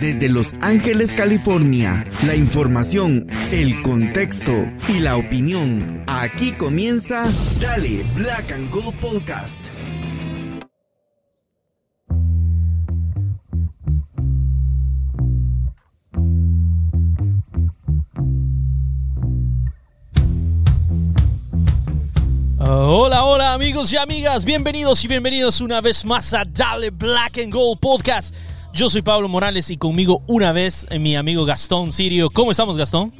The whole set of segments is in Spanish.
desde Los Ángeles, California. La información, el contexto y la opinión. Aquí comienza Dale Black and Gold Podcast. Hola, hola amigos y amigas, bienvenidos y bienvenidos una vez más a Dale Black and Gold Podcast. Yo soy Pablo Morales y conmigo una vez eh, mi amigo Gastón Sirio. ¿Cómo estamos Gastón?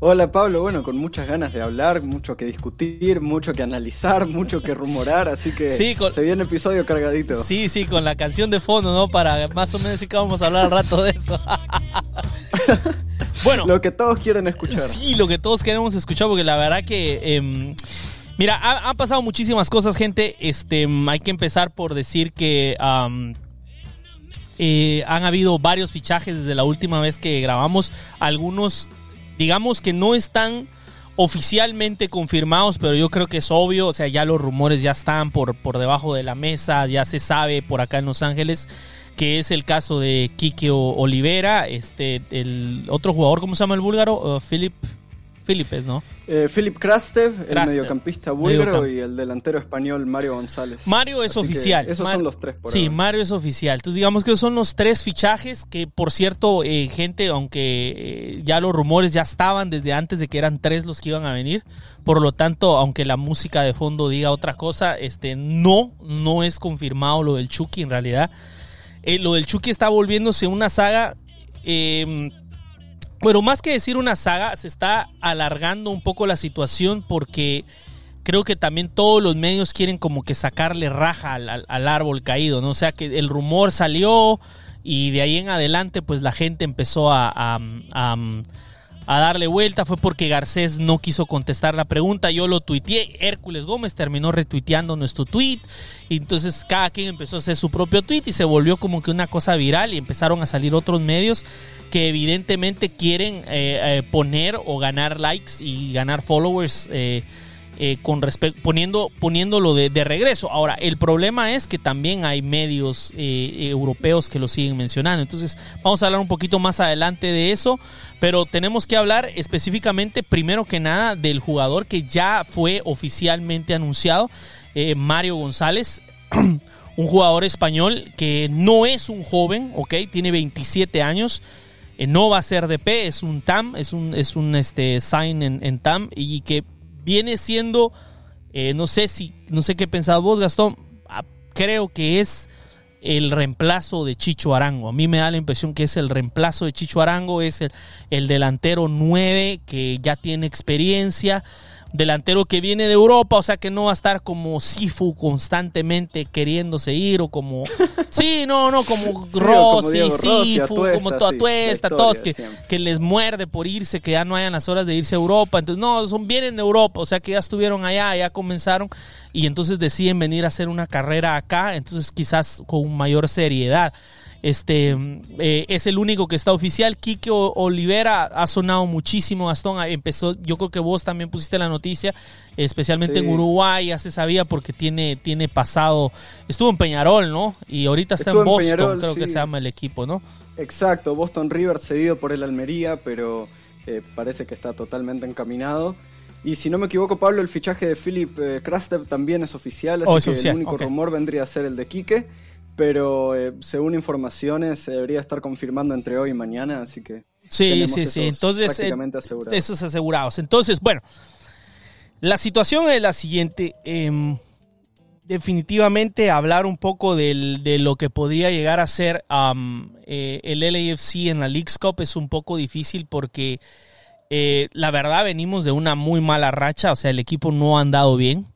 Hola Pablo, bueno, con muchas ganas de hablar, mucho que discutir, mucho que analizar, mucho que rumorar, así que Sí, con- se viene episodio cargadito. Sí, sí, con la canción de fondo, ¿no? Para más o menos decir que vamos a hablar al rato de eso. bueno, Lo que todos quieren escuchar. Sí, lo que todos queremos escuchar, porque la verdad que. em, mira, ha- han pasado muchísimas cosas, gente. Este, em, hay que empezar por decir que. Eh, han habido varios fichajes desde la última vez que grabamos. Algunos, digamos que no están oficialmente confirmados, pero yo creo que es obvio. O sea, ya los rumores ya están por, por debajo de la mesa, ya se sabe por acá en Los Ángeles que es el caso de Kike Olivera, este, el otro jugador, ¿cómo se llama el búlgaro? Uh, Philip, Philip es, ¿no? Eh, Philip Krastev, el mediocampista búlgaro, y el delantero español Mario González. Mario es Así oficial. Esos Mar- son los tres por Sí, ahora. Mario es oficial. Entonces digamos que son los tres fichajes que, por cierto, eh, gente, aunque eh, ya los rumores ya estaban desde antes de que eran tres los que iban a venir, por lo tanto, aunque la música de fondo diga otra cosa, este, no, no es confirmado lo del Chucky en realidad. Eh, lo del Chucky está volviéndose una saga... eh, bueno, más que decir una saga, se está alargando un poco la situación porque creo que también todos los medios quieren como que sacarle raja al, al- árbol caído, ¿no? O sea, que el rumor salió y de ahí en adelante pues la gente empezó a- a darle vuelta. Fue porque Garcés no quiso contestar la pregunta. Yo lo tuiteé. Hércules Gómez terminó retuiteando nuestro tweet. Y entonces cada quien empezó a hacer su propio tweet y se volvió como que una cosa viral y empezaron a salir otros medios que evidentemente quieren eh, eh, poner o ganar likes y ganar followers eh, eh, con respecto poniendo poniéndolo de, de regreso. Ahora el problema es que también hay medios eh, europeos que lo siguen mencionando. Entonces vamos a hablar un poquito más adelante de eso, pero tenemos que hablar específicamente primero que nada del jugador que ya fue oficialmente anunciado, eh, Mario González. un jugador español que no es un joven, ¿ok? Tiene 27 años. No va a ser DP, es un TAM, es un, es un este, sign en, en TAM y que viene siendo, eh, no sé si, no sé qué pensás vos, Gastón, ah, creo que es el reemplazo de Chicho Arango. A mí me da la impresión que es el reemplazo de Chicho Arango, es el, el delantero 9 que ya tiene experiencia, delantero que viene de Europa, o sea que no va a estar como Sifu constantemente queriéndose ir o como sí, no, no, como Sí, como Rossi, Rossi, Sifu, Atuesta, como toda sí, todos que, que les muerde por irse, que ya no hayan las horas de irse a Europa. Entonces, no, son vienen de Europa, o sea que ya estuvieron allá, ya comenzaron y entonces deciden venir a hacer una carrera acá, entonces quizás con mayor seriedad. Este eh, es el único que está oficial. Quique Olivera ha sonado muchísimo. Gastón ah, empezó. Yo creo que vos también pusiste la noticia, especialmente Sí. en Uruguay. Ya se sabía porque tiene, tiene pasado. Estuvo en Peñarol, ¿no? Y ahorita está Estuvo en en Boston, Peñarol, creo que se llama el equipo, ¿no? Exacto, Boston River cedido por el Almería, pero eh, parece que está totalmente encaminado. Y si no me equivoco, Pablo, el fichaje de Philip eh, Krastev también es oficial, así Oh, es que oficial, el único rumor vendría a ser el de Quique, pero eh, según informaciones se debería estar confirmando entre hoy y mañana, así que Sí, sí, sí. Entonces, eh, asegurados. esos asegurados. Entonces, bueno, la situación es la siguiente. em, definitivamente hablar un poco del- de lo que podría llegar a ser am, eh, el LAFC en la League's Cup es un poco difícil porque eh, la verdad venimos de una muy mala racha, o sea, el equipo no ha andado bien.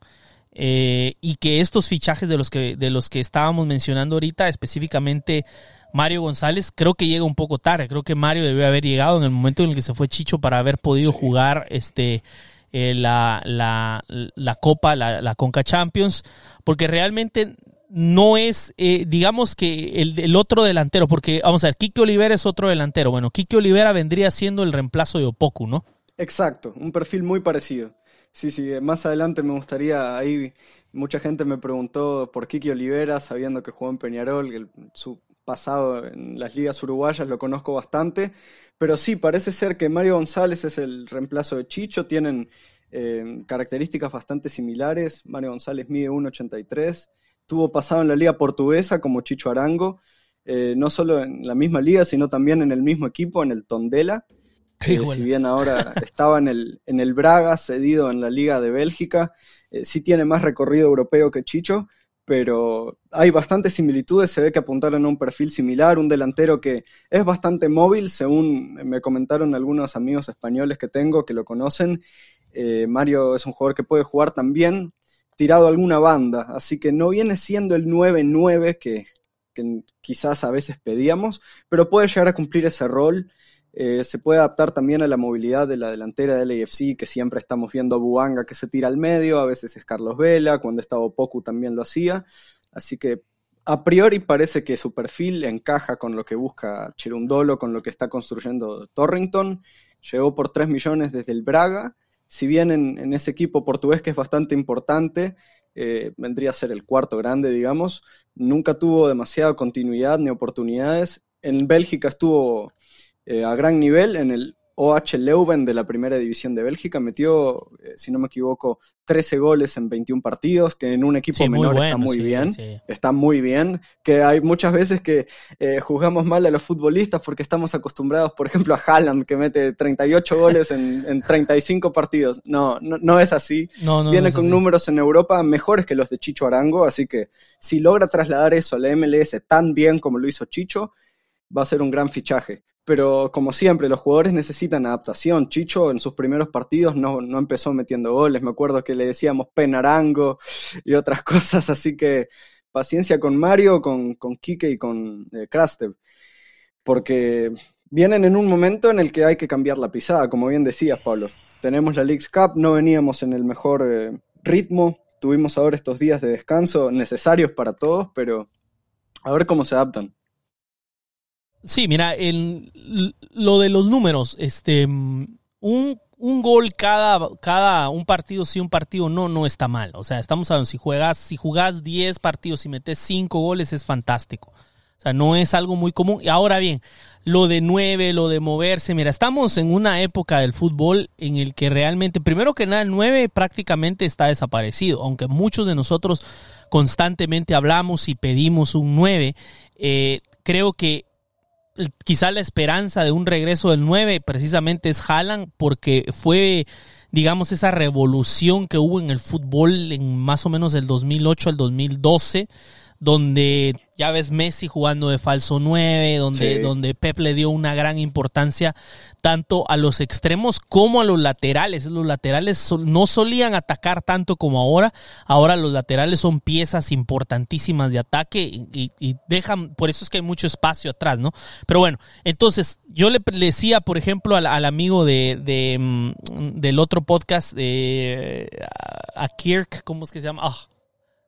Eh, y que estos fichajes de los que, de los que estábamos mencionando ahorita, específicamente Mario González, creo que llega un poco tarde. Creo que Mario debe haber llegado en el momento en el que se fue Chicho para haber podido jugar este eh, la, la, la Copa, la, la Conca Champions, porque realmente no es, eh, digamos que el, el otro delantero, porque vamos a ver, Kike Olivera es otro delantero. Bueno, Kike Olivera vendría siendo el reemplazo de Opoku, ¿no? Exacto, un perfil muy parecido. Sí, sí, más adelante me gustaría, ahí mucha gente me preguntó por Kiki Olivera, sabiendo que jugó en Peñarol, que su pasado en las ligas uruguayas, lo conozco bastante. Pero sí, parece ser que Mario González es el reemplazo de Chicho. Tienen eh, características bastante similares. Mario González mide 1,83. Tuvo pasado en la liga portuguesa como Chicho Arango. Eh, no solo en la misma liga, sino también en el mismo equipo, en el Tondela. Eh, si bien ahora estaba en el, en el Braga, cedido en la Liga de Bélgica, sí tiene más recorrido europeo que Chicho, pero hay bastantes similitudes, se ve que apuntaron a un perfil similar, un delantero que es bastante móvil, según me comentaron algunos amigos españoles que tengo que lo conocen. Eh, Mario es un jugador que puede jugar también tirado a alguna banda, así que no viene siendo el 9-9 que, que quizás a veces pedíamos, pero puede llegar a cumplir ese rol. Eh, se puede adaptar también a la movilidad de la delantera del AFC, que siempre estamos viendo a Buanga que se tira al medio, a veces es Carlos Vela, cuando estaba Poku también lo hacía. Así que a priori parece que su perfil encaja con lo que busca Chirundolo, con lo que está construyendo Torrington. Llegó por 3 millones desde el Braga. Si bien en, ese equipo portugués que es bastante importante, eh, vendría a ser el cuarto grande, digamos, nunca tuvo demasiada continuidad ni oportunidades. En Bélgica estuvo eh, a gran nivel en el OH Leuven de la primera división de Bélgica. Metió, eh, si no me equivoco, 13 goles en 21 partidos, que en un equipo menor está muy bien. Está muy bien. Que hay muchas veces que eh, juzgamos mal a los futbolistas porque estamos acostumbrados, por ejemplo, a Haaland, que mete 38 goles en, 35 partidos. No, no, es así. Viene con números en Europa mejores que los de Chicho Arango, así que si logra trasladar eso a la MLS tan bien como lo hizo Chicho, va a ser un gran fichaje pero como siempre, los jugadores necesitan adaptación. Chicho en sus primeros partidos no, empezó metiendo goles, me acuerdo que le decíamos penarango y otras cosas, así que paciencia con Mario, con, con Kike y con eh, Krastev, porque vienen en un momento en el que hay que cambiar la pisada, como bien decías, Pablo. Tenemos la Leagues Cup, no veníamos en el mejor eh, ritmo, tuvimos ahora estos días de descanso necesarios para todos, pero a ver cómo se adaptan. Sí, mira, lo de los números, este, un, un, gol cada, cada un partido, sí, un partido no, no está mal. O sea, estamos hablando, si juegas, si jugás 10 partidos y metes 5 goles es fantástico. O sea, no es algo muy común. Y ahora bien, lo de 9, lo de moverse, mira, estamos en una época del fútbol en el que realmente, primero que nada, el 9 prácticamente está desaparecido, aunque muchos de nosotros constantemente hablamos y pedimos un 9. Eh, creo que quizá la esperanza de un regreso del 9 precisamente es Haaland porque fue digamos esa revolución que hubo en el fútbol en más o menos del 2008 al 2012 donde ya ves Messi jugando de falso 9, donde, donde Pep le dio una gran importancia tanto a los extremos como a los laterales. Los laterales no solían atacar tanto como ahora. Ahora los laterales son piezas importantísimas de ataque y, dejan, por eso es que hay mucho espacio atrás, ¿no? Pero bueno, entonces yo le, decía, por ejemplo, al, amigo de, mm, del otro podcast, de, a, Kirk, ¿cómo es que se llama? Ah,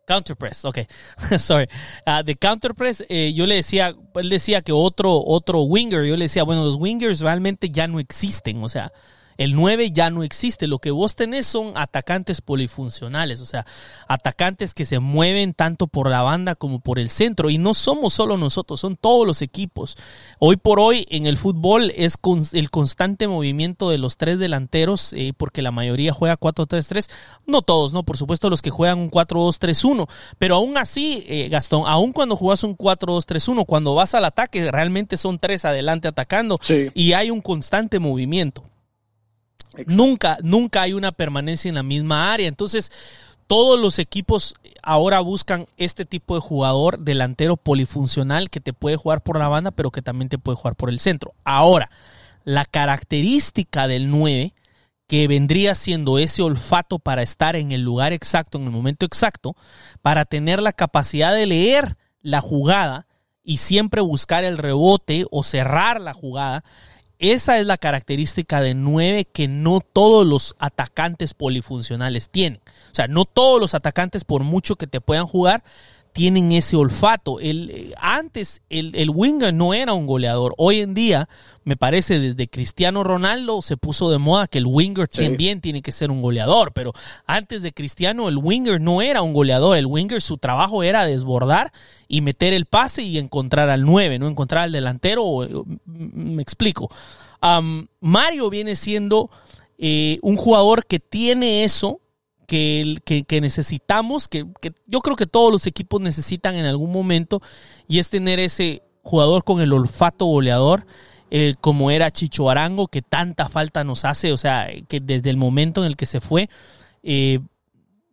Counterpress, ok, sorry. Uh, de Counterpress, eh, yo le decía, él decía que otro, otro winger, yo le decía, bueno, los wingers realmente ya no existen, o sea, el 9 ya no existe. Lo que vos tenés son atacantes polifuncionales, o sea, atacantes que se mueven tanto por la banda como por el centro. Y no somos solo nosotros, son todos los equipos. Hoy por hoy en el fútbol es el constante movimiento de los tres delanteros, eh, porque la mayoría juega 4-3-3. No todos, ¿no? Por supuesto los que juegan un 4-2-3-1. Pero aún así, eh, Gastón, aún cuando juegas un 4-2-3-1, cuando vas al ataque, realmente son tres adelante atacando. Y hay un constante movimiento. Nunca, nunca hay una permanencia en la misma área. Entonces, todos los equipos ahora buscan este tipo de jugador delantero polifuncional que te puede jugar por la banda, pero que también te puede jugar por el centro. Ahora, la característica del 9, que vendría siendo ese olfato para estar en el lugar exacto, en el momento exacto, para tener la capacidad de leer la jugada y siempre buscar el rebote o cerrar la jugada, esa es la característica de 9 que no todos los atacantes polifuncionales tienen. O sea, no todos los atacantes, por mucho que te puedan jugar, tienen ese olfato. El, antes el, el, winger no era un goleador. Hoy en día, me parece, desde Cristiano Ronaldo se puso de moda que el winger también tiene que ser un goleador. Pero antes de Cristiano, el winger no era un goleador. El winger, su trabajo era desbordar y meter el pase y encontrar al 9, no encontrar al delantero. Me explico. Mario viene siendo eh, un jugador que tiene eso que, que, necesitamos, que, yo creo que todos los equipos necesitan en algún momento, y es tener ese jugador con el olfato goleador, como era Chicho Arango, que tanta falta nos hace, o sea, que desde el momento en el que se fue, eh,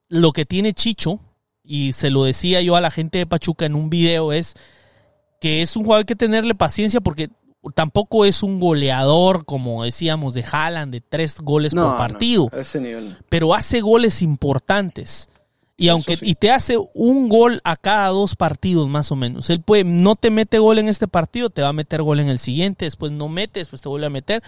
lo que tiene Chicho, y se lo decía yo a la gente de Pachuca en un video, es que es un jugador que tenerle paciencia porque tampoco es un goleador, como decíamos, de Haaland, de tres goles por partido. Pero hace goles importantes. Y aunque y te hace un gol a cada dos partidos más o menos. Él puede, no te mete gol en este partido, te va a meter gol en el siguiente, después no mete, después te vuelve a meter.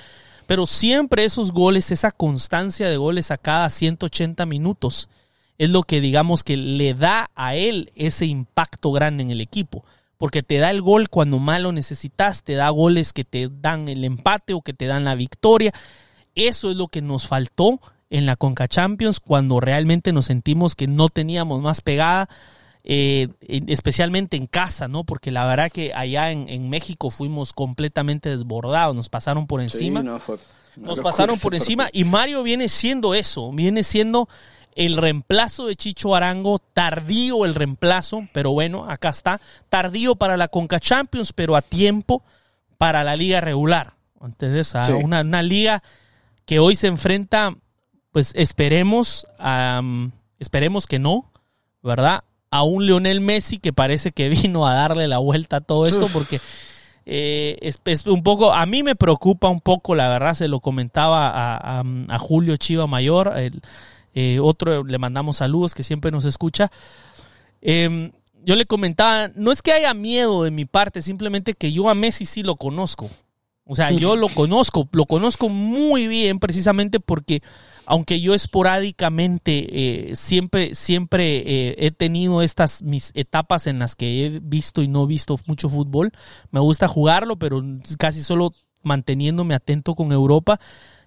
Pero siempre esos goles, esa constancia de goles a cada 180 minutos, es lo que digamos que le da a él ese impacto grande en el equipo porque te da el gol cuando más lo necesitas, te da goles que te dan el empate o que te dan la victoria. Eso es lo que nos faltó en la Conca Champions cuando realmente nos sentimos que no teníamos más pegada, eh, especialmente en casa, ¿no? Porque la verdad que allá en, México fuimos completamente desbordados, nos pasaron por encima. nos pasaron por encima y Mario viene siendo eso, viene siendo el reemplazo de Chicho Arango, tardío el reemplazo, pero bueno, acá está, tardío para la Conca Champions, pero a tiempo para la liga regular. ¿Entendés? una, una, liga que hoy se enfrenta, pues esperemos, esperemos que no, ¿verdad? A un Lionel Messi que parece que vino a darle la vuelta a todo esto, porque eh, es, un poco, a mí me preocupa un poco, la verdad, se lo comentaba a, a Julio Chiva Mayor, el, eh, otro le mandamos saludos que siempre nos escucha. Em, yo le comentaba, no es que haya miedo de mi parte, simplemente que yo a Messi sí lo conozco. O sea, yo lo conozco, lo conozco muy bien precisamente porque aunque yo esporádicamente eh, siempre, siempre eh, he tenido estas mis etapas en las que he visto y no visto mucho fútbol, me gusta jugarlo, pero casi solo manteniéndome atento con Europa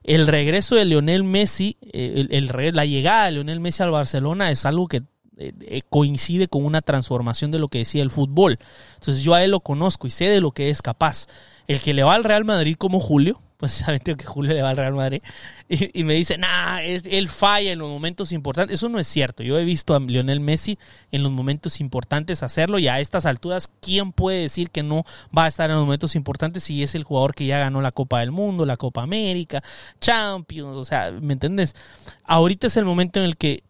el regreso de Lionel Messi, eh, el, la llegada de Lionel Messi al Barcelona es algo que eh, eh, coincide con una transformación de lo que decía el fútbol. Entonces yo a él lo conozco y sé de lo que es capaz. El que le va al Real Madrid como Julio, pues saben que Julio le va al Real Madrid, y, me dice, nah, es, él falla en los momentos importantes. Eso no es cierto. Yo he visto a Lionel Messi en los momentos importantes hacerlo y a estas alturas, ¿quién puede decir que no va a estar en los momentos importantes si es el jugador que ya ganó la Copa del Mundo, la Copa América, Champions? O sea, ¿me entiendes? Ahorita es el momento en el que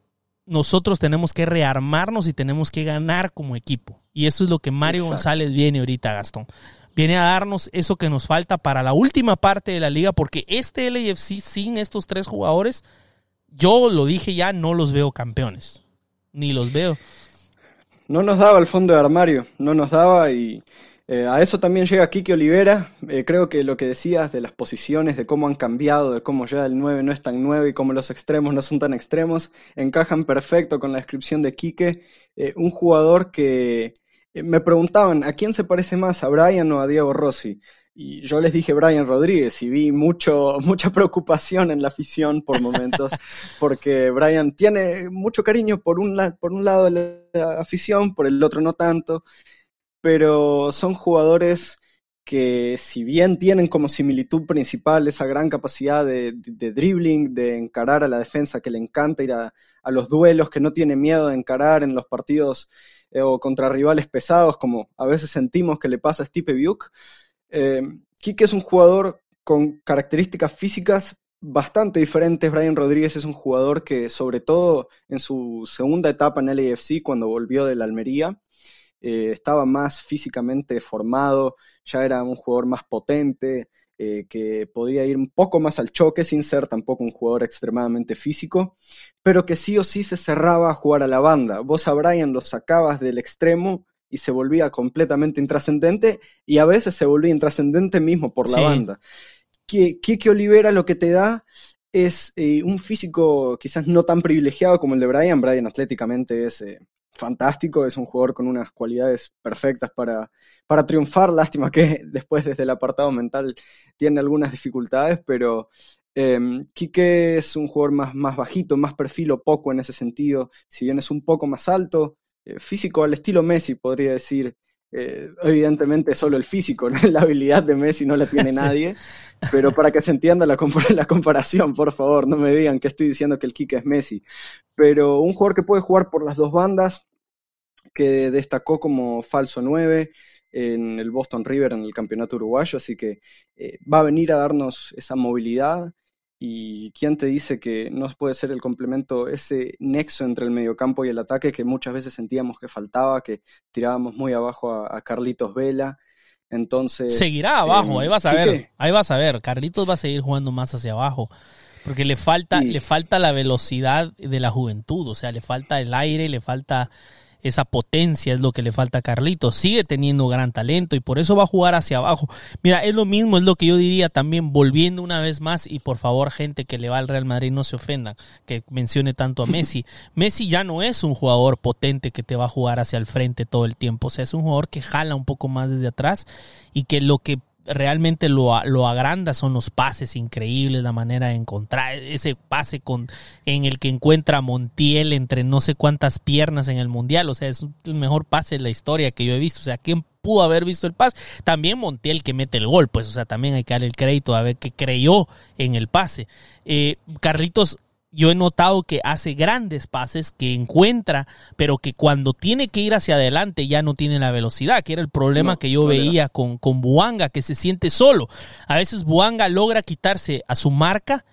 nosotros tenemos que rearmarnos y tenemos que ganar como equipo. Y eso es lo que Mario González viene ahorita, Gastón viene a darnos eso que nos falta para la última parte de la liga, porque este LAFC sin estos tres jugadores, yo lo dije ya, no los veo campeones, ni los veo. No nos daba el fondo de armario, no nos daba y eh, a eso también llega Kiki Olivera. Eh, creo que lo que decías de las posiciones, de cómo han cambiado, de cómo ya el 9 no es tan 9 y cómo los extremos no son tan extremos, encajan perfecto con la descripción de Quique. Eh, un jugador que me preguntaban, ¿a quién se parece más, a Brian o a Diego Rossi? Y yo les dije Brian Rodríguez y vi mucho, mucha preocupación en la afición por momentos, porque Brian tiene mucho cariño por un, por un lado de la afición, por el otro no tanto, pero son jugadores que si bien tienen como similitud principal esa gran capacidad de, dribbling, de encarar a la defensa, que le encanta ir a, a los duelos, que no tiene miedo de encarar en los partidos eh, o contra rivales pesados, como a veces sentimos que le pasa a Stipe Biuk. Eh, Kike es un jugador con características físicas bastante diferentes. Brian Rodríguez es un jugador que, sobre todo en su segunda etapa en LAFC, cuando volvió de la Almería, eh, estaba más físicamente formado, ya era un jugador más potente, eh, que podía ir un poco más al choque sin ser tampoco un jugador extremadamente físico, pero que sí o sí se cerraba a jugar a la banda. Vos a Brian lo sacabas del extremo y se volvía completamente intrascendente y a veces se volvía intrascendente mismo por la banda. Kike Olivera lo que te da es eh, un físico quizás no tan privilegiado como el de Brian. Brian atléticamente es eh, fantástico, es un jugador con unas cualidades perfectas para, para triunfar. Lástima que después desde el apartado mental tiene algunas dificultades, pero eh, Quique es un jugador más, más bajito, más perfil o poco en ese sentido, si bien es un poco más alto, eh, físico al estilo Messi, podría decir. Eh, evidentemente solo el físico, la habilidad de Messi no la tiene nadie, pero para que se entienda la, la, comparación, por favor, no me digan que estoy diciendo que el Kike es Messi, pero un jugador que puede jugar por las dos bandas, que destacó como falso 9 en el Boston River en el campeonato uruguayo, así que eh, va a venir a darnos esa movilidad ¿Y quién te dice que no puede ser el complemento, ese nexo entre el mediocampo y el ataque que muchas veces sentíamos que faltaba, que tirábamos muy abajo a, Carlitos Vela? Entonces. Seguirá abajo, em, ahí vas a ver. Ahí vas a ver. Carlitos va a seguir jugando más hacia abajo. Porque le falta, le falta la velocidad de la juventud. O sea, le falta el aire, le falta esa potencia es lo que le falta a Carlitos. Sigue teniendo gran talento y por eso va a jugar hacia abajo. Mira, es lo mismo, es lo que yo diría también, volviendo una vez más, y por favor, gente que le va al Real Madrid, no se ofenda que mencione tanto a Messi. Messi ya no es un jugador potente que te va a jugar hacia el frente todo el tiempo. O sea, es un jugador que jala un poco más desde atrás y que lo que realmente lo, lo, agranda son los pases increíbles, la manera de encontrar ese pase con en el que encuentra Montiel entre no sé cuántas piernas en el mundial, o sea, es el mejor pase de la historia que yo he visto, o sea, ¿quién pudo haber visto el pase? También Montiel que mete el gol, pues, o sea, también hay que darle el crédito a ver que creyó en el pase. Eh, Carlitos yo he notado que hace grandes pases, que encuentra, pero que cuando tiene que ir hacia adelante ya no tiene la velocidad, que era el problema que yo veía con, con Buanga, que se siente solo. A veces Buanga logra quitarse a su marca,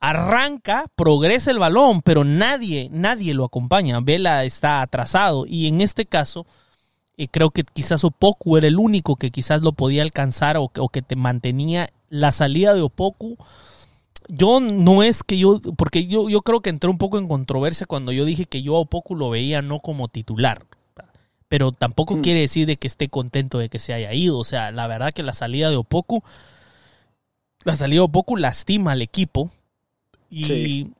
arranca, progresa el balón, pero nadie, nadie lo acompaña. Vela está atrasado y en este caso... Eh, creo que quizás Opoku era el único que quizás lo podía alcanzar o, o que te mantenía la salida de Opoku yo no es que yo, porque yo, yo creo que entré un poco en controversia cuando yo dije que yo a poco lo veía no como titular. Pero tampoco mm. quiere decir de que esté contento de que se haya ido. O sea, la verdad que la salida de Opoku, la salida de Opoku lastima al equipo. Y,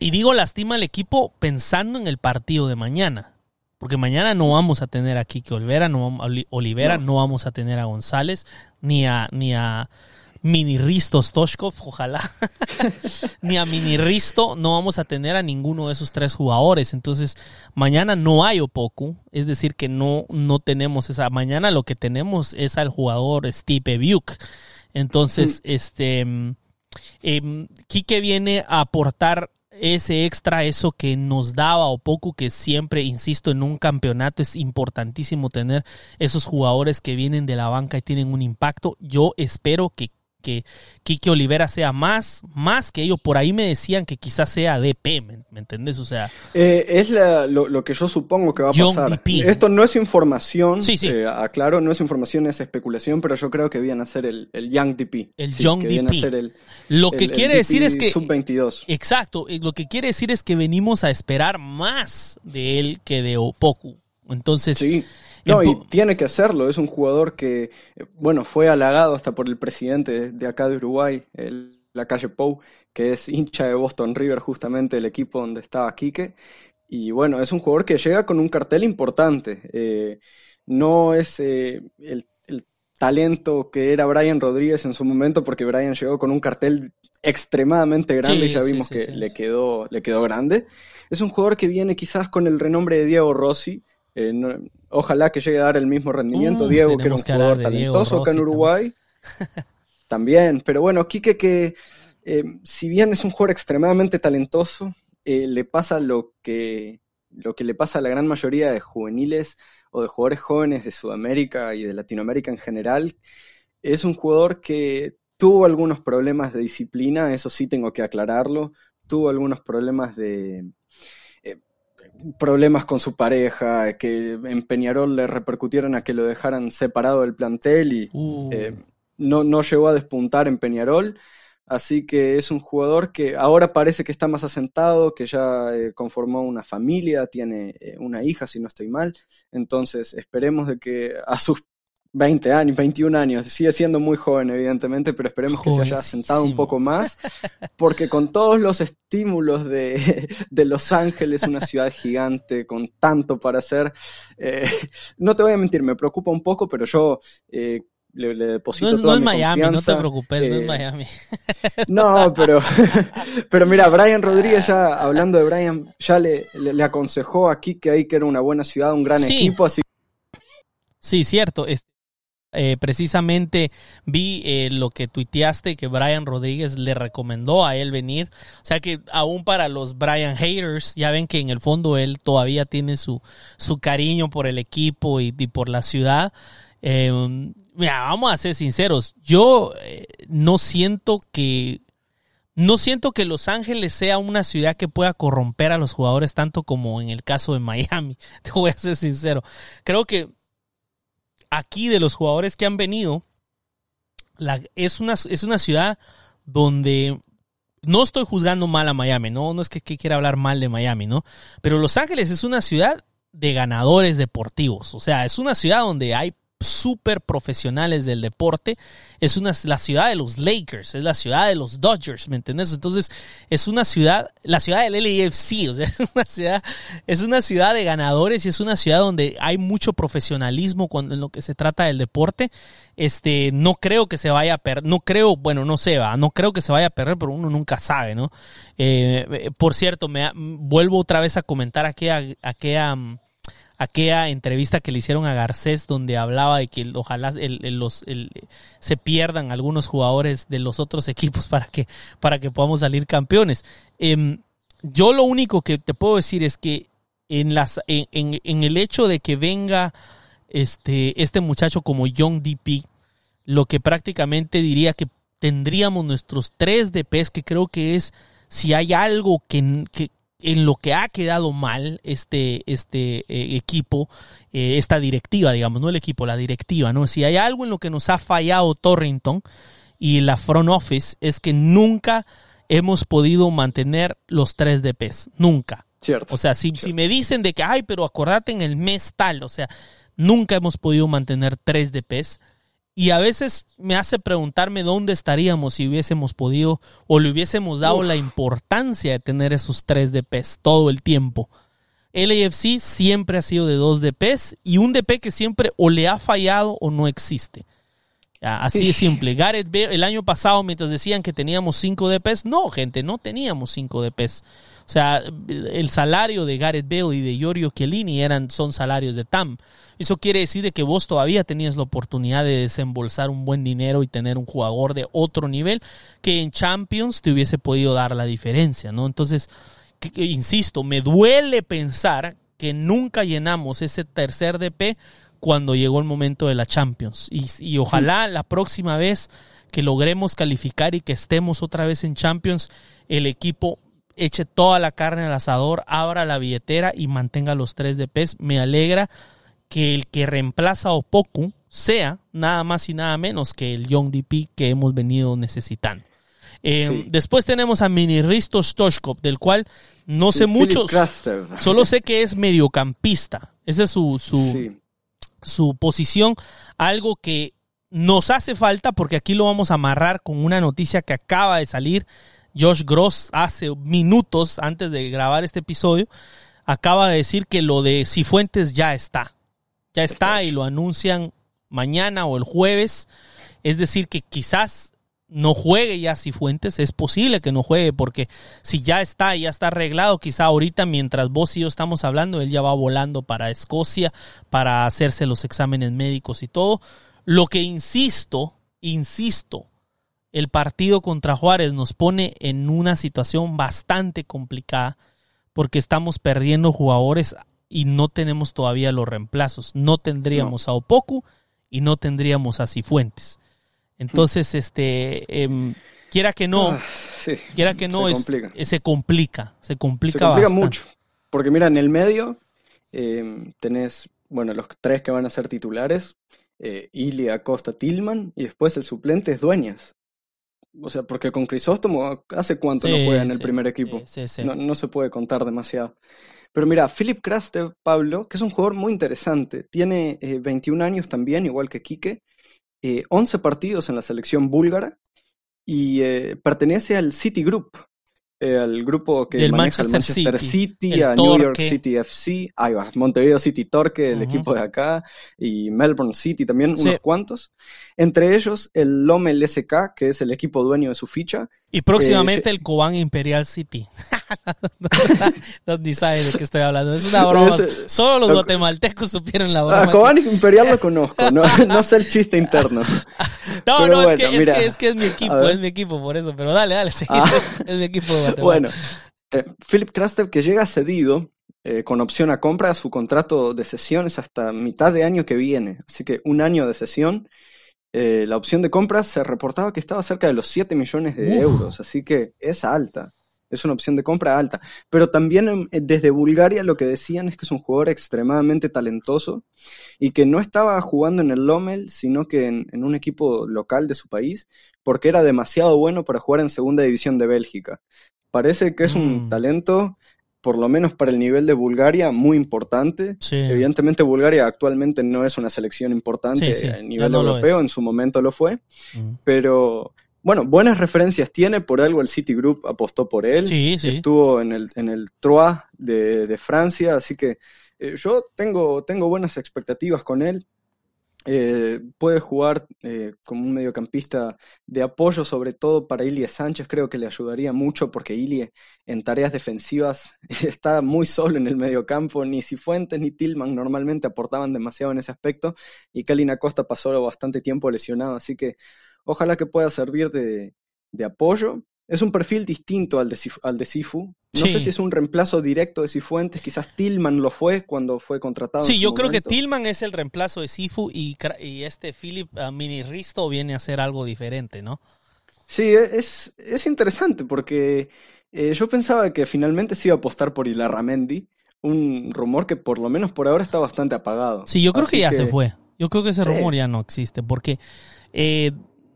y digo lastima al equipo pensando en el partido de mañana. Porque mañana no vamos a tener a Kike Olivera, no, Olivera, no vamos a tener a González, ni a, ni a Mini Risto Stoshkov, ojalá. Ni a Mini Risto no vamos a tener a ninguno de esos tres jugadores. Entonces, mañana no hay Opoku, es decir, que no, no tenemos esa. Mañana lo que tenemos es al jugador Steve Buk. Entonces, mm. este. Eh, Quique viene a aportar ese extra, eso que nos daba Opoku, que siempre, insisto, en un campeonato es importantísimo tener esos jugadores que vienen de la banca y tienen un impacto. Yo espero que que Kike Olivera sea más, más que ellos. Por ahí me decían que quizás sea DP, ¿me, entendés? O sea. Eh, es lo, que yo supongo que va a pasar. Esto no es información. Sí, sí. Eh, aclaro, no es información, es especulación, pero yo creo que viene a ser el, Young DP. El Young DP. lo que quiere decir es que. Sub 22. Exacto. Lo que quiere decir es que venimos a esperar más de él que de Opoku. Entonces. Sí. No, y tiene que hacerlo. Es un jugador que, bueno, fue halagado hasta por el presidente de acá de Uruguay, la calle Pou, que es hincha de Boston River, justamente el equipo donde estaba Quique. Y bueno, es un jugador que llega con un cartel importante. Eh, no es eh, el, talento que era Brian Rodríguez en su momento, porque Brian llegó con un cartel extremadamente grande y ya vimos que le, quedó, le quedó grande. Es un jugador que viene quizás con el renombre de Diego Rossi, eh, ojalá que llegue a dar el mismo rendimiento. Diego, que era un jugador talentoso acá en Uruguay. También. pero bueno, Quique que eh, si bien es un jugador extremadamente talentoso, eh, le pasa lo que, lo que le pasa a la gran mayoría de juveniles o de jugadores jóvenes de Sudamérica y de Latinoamérica en general. Es un jugador que tuvo algunos problemas de disciplina, eso sí tengo que aclararlo. Tuvo algunos problemas de, problemas con su pareja, que en Peñarol le repercutieron a que lo dejaran separado del plantel y uh. eh, no, no llegó a despuntar en Peñarol. Así que es un jugador que ahora parece que está más asentado, que ya eh, conformó una familia, tiene eh, una hija, si no estoy mal. Entonces esperemos de que a sus 20 años, 21 años, sigue siendo muy joven evidentemente, pero esperemos que se haya sentado un poco más, porque con todos los estímulos de, de Los Ángeles, una ciudad gigante con tanto para hacer, eh, no te voy a mentir, me preocupa un poco, pero yo eh, le, deposito no es, no es Miami, no te preocupes, no es eh, Miami. No, pero, pero mira, Brian Rodríguez ya, hablando de Brian, ya le, le, aconsejó aquí que ahí que era una buena ciudad, un gran equipo, así Sí, cierto. Este, eh, precisamente vi eh, lo que tuiteaste que Brian Rodríguez le recomendó a él venir. O sea que aún para los Brian haters, ya ven que en el fondo él todavía tiene su, su cariño por el equipo y, por la ciudad. Eh, mira, vamos a ser sinceros. Yo no siento que no siento que Los Ángeles sea una ciudad que pueda corromper a los jugadores tanto como en el caso de Miami. Te voy a ser sincero. Creo que aquí de los jugadores que han venido, es, una, es una ciudad donde no estoy juzgando mal a Miami, no, no es que, que, quiera hablar mal de Miami, ¿no? Pero Los Ángeles es una ciudad de ganadores deportivos, o sea, es una ciudad donde hay súper profesionales del deporte. Es una, la ciudad de los Lakers, es la ciudad de los Dodgers, ¿me entiendes? Entonces, es una ciudad, la ciudad del LAFC, o sea, es una ciudad, es una ciudad de ganadores y es una ciudad donde hay mucho profesionalismo cuando, en lo que se trata del deporte. Este, no creo que se vaya a perder, no creo, bueno, no sé, va, no creo que se vaya a perder, pero uno nunca sabe, ¿no? Eh, por cierto, me vuelvo otra vez a comentar aquella, aquella aquella entrevista que le hicieron a Garcés donde hablaba de que ojalá los, se pierdan algunos jugadores de los otros equipos para que, para que podamos salir campeones. Em, yo lo único que te puedo decir es que en, las, en, en, el hecho de que venga este, este muchacho como Young DP, lo que prácticamente diría que tendríamos nuestros tres DPs, que creo que es si hay algo que, en lo que ha quedado mal este, este eh, equipo, eh, esta directiva, digamos, no el equipo, la directiva, ¿no? Si hay algo en lo que nos ha fallado Torrington y la front office es que nunca hemos podido mantener los tres DPs, nunca. Cierto. O sea, si, si me dicen de que, ay, pero acordate en el mes tal, o sea, nunca hemos podido mantener tres DPs. Y a veces me hace preguntarme dónde estaríamos si hubiésemos podido o le hubiésemos dado la importancia de tener esos tres DPs todo el tiempo. LAFC siempre ha sido de dos DPs y un DP que siempre o le ha fallado o no existe. Así de simple. Gareth Bale, el año pasado, mientras decían que teníamos cinco DPs, no, gente, no teníamos cinco DPs. O sea, el salario de Gareth Bale y de Giorgio Chiellini eran, son salarios de TAM. Eso quiere decir de que vos todavía tenías la oportunidad de desembolsar un buen dinero y tener un jugador de otro nivel que en Champions te hubiese podido dar la diferencia, ¿no? Entonces, insisto, me duele pensar que nunca llenamos ese tercer DP cuando llegó el momento de la Champions. Y, y ojalá la próxima vez que logremos calificar y que estemos otra vez en Champions, el equipo eche toda la carne al asador, abra la billetera y mantenga los tres de pez. Me alegra que el que reemplaza a Opoku sea nada más y nada menos que el Young DP que hemos venido necesitando. Eh, después tenemos a Miniristo Stoshkov, del cual no sé mucho, solo sé que es mediocampista. Esa es su, su, su posición, algo que nos hace falta porque aquí lo vamos a amarrar con una noticia que acaba de salir Josh Gross hace minutos antes de grabar este episodio, acaba de decir que lo de Cifuentes ya está. Ya está y lo anuncian mañana o el jueves. Es decir, que quizás no juegue ya Cifuentes, es posible que no juegue porque si ya está, ya está arreglado, quizá ahorita mientras vos y yo estamos hablando, él ya va volando para Escocia para hacerse los exámenes médicos y todo. Lo que insisto, insisto, el partido contra Juárez nos pone en una situación bastante complicada porque estamos perdiendo jugadores y no tenemos todavía los reemplazos. No tendríamos a Opoku y no tendríamos a Cifuentes. Entonces, este, em, quiera que no, ah, quiera que no, se, complica. se complica, se complica, mucho. Porque mira, en el medio em, tenés, bueno, los tres que van a ser titulares, eh, Ilia, Costa, Tillman, y después el suplente es Dueñas. O sea, porque con Crisóstomo, ¿hace cuánto no juega en el primer equipo? no, no, se puede contar demasiado. Pero mira, Philip Krastev, Pablo, que es un jugador muy interesante, tiene 21 eh, años también, igual que Quique, 11 partidos en la selección búlgara y pertenece al City Group, eh, al grupo que maneja Manchester, Manchester City, a New York City FC, ahí va, Montevideo City Torque, el equipo de acá, y Melbourne City también, unos cuantos. Entre ellos el Lommel SK, que es el equipo dueño de su ficha. Y próximamente eh, el Cobán Imperial City. no, ni sabes de qué estoy hablando. Es una broma. Solo los guatemaltecos supieron la broma. Ah, Cobán Imperial lo conozco, no, no sé el chiste interno. no, no, es, que, es, que, es, mi equipo, es mi equipo por eso. Pero dale, dale, ah. es mi equipo Guatemala. Bueno, eh, Philip Krastev que llega cedido eh, con opción a compra, su contrato de sesiones hasta mitad de año que viene. Así que un año de sesión. Eh, la opción de compra se reportaba que estaba cerca de los 7 millones de euros, así que es alta es una opción de compra alta. Pero también em, eh, desde Bulgaria lo que decían es que es un jugador extremadamente talentoso y que no estaba jugando en el Lommel, sino que en, un equipo local de su país, porque era demasiado bueno para jugar en segunda división de Bélgica. Parece que es un mm. talento por lo menos para el nivel de Bulgaria, muy importante. Evidentemente Bulgaria actualmente no es una selección importante a nivel europeo, en su momento lo fue, mm. pero bueno, buenas referencias tiene, por algo el Citigroup apostó por él. Sí, sí. Estuvo en el, en el Troyes de, Francia, así que eh, yo tengo, tengo buenas expectativas con él. Eh, puede jugar eh, como un mediocampista de apoyo, sobre todo para Ilie Sánchez, creo que le ayudaría mucho porque Ilie en tareas defensivas está muy solo en el mediocampo, ni Cifuentes ni Tillman normalmente aportaban demasiado en ese aspecto y Kalina Acosta pasó bastante tiempo lesionado, así que Ojalá que pueda servir de, apoyo. Es un perfil distinto al de, al de Sifu. No sé si es un reemplazo directo de Cifuentes, quizás Tillman lo fue cuando fue contratado. Sí, yo creo que Tillman es el reemplazo de Sifu y, este Philip uh, Mini Risto viene a hacer algo diferente, ¿no? Sí, e, es, es interesante porque eh, yo pensaba que finalmente se iba a apostar por Ilarramendi, un rumor que por lo menos por ahora está bastante apagado. Sí, yo creo que ya se fue. Yo creo que ese rumor ya no existe porque eh,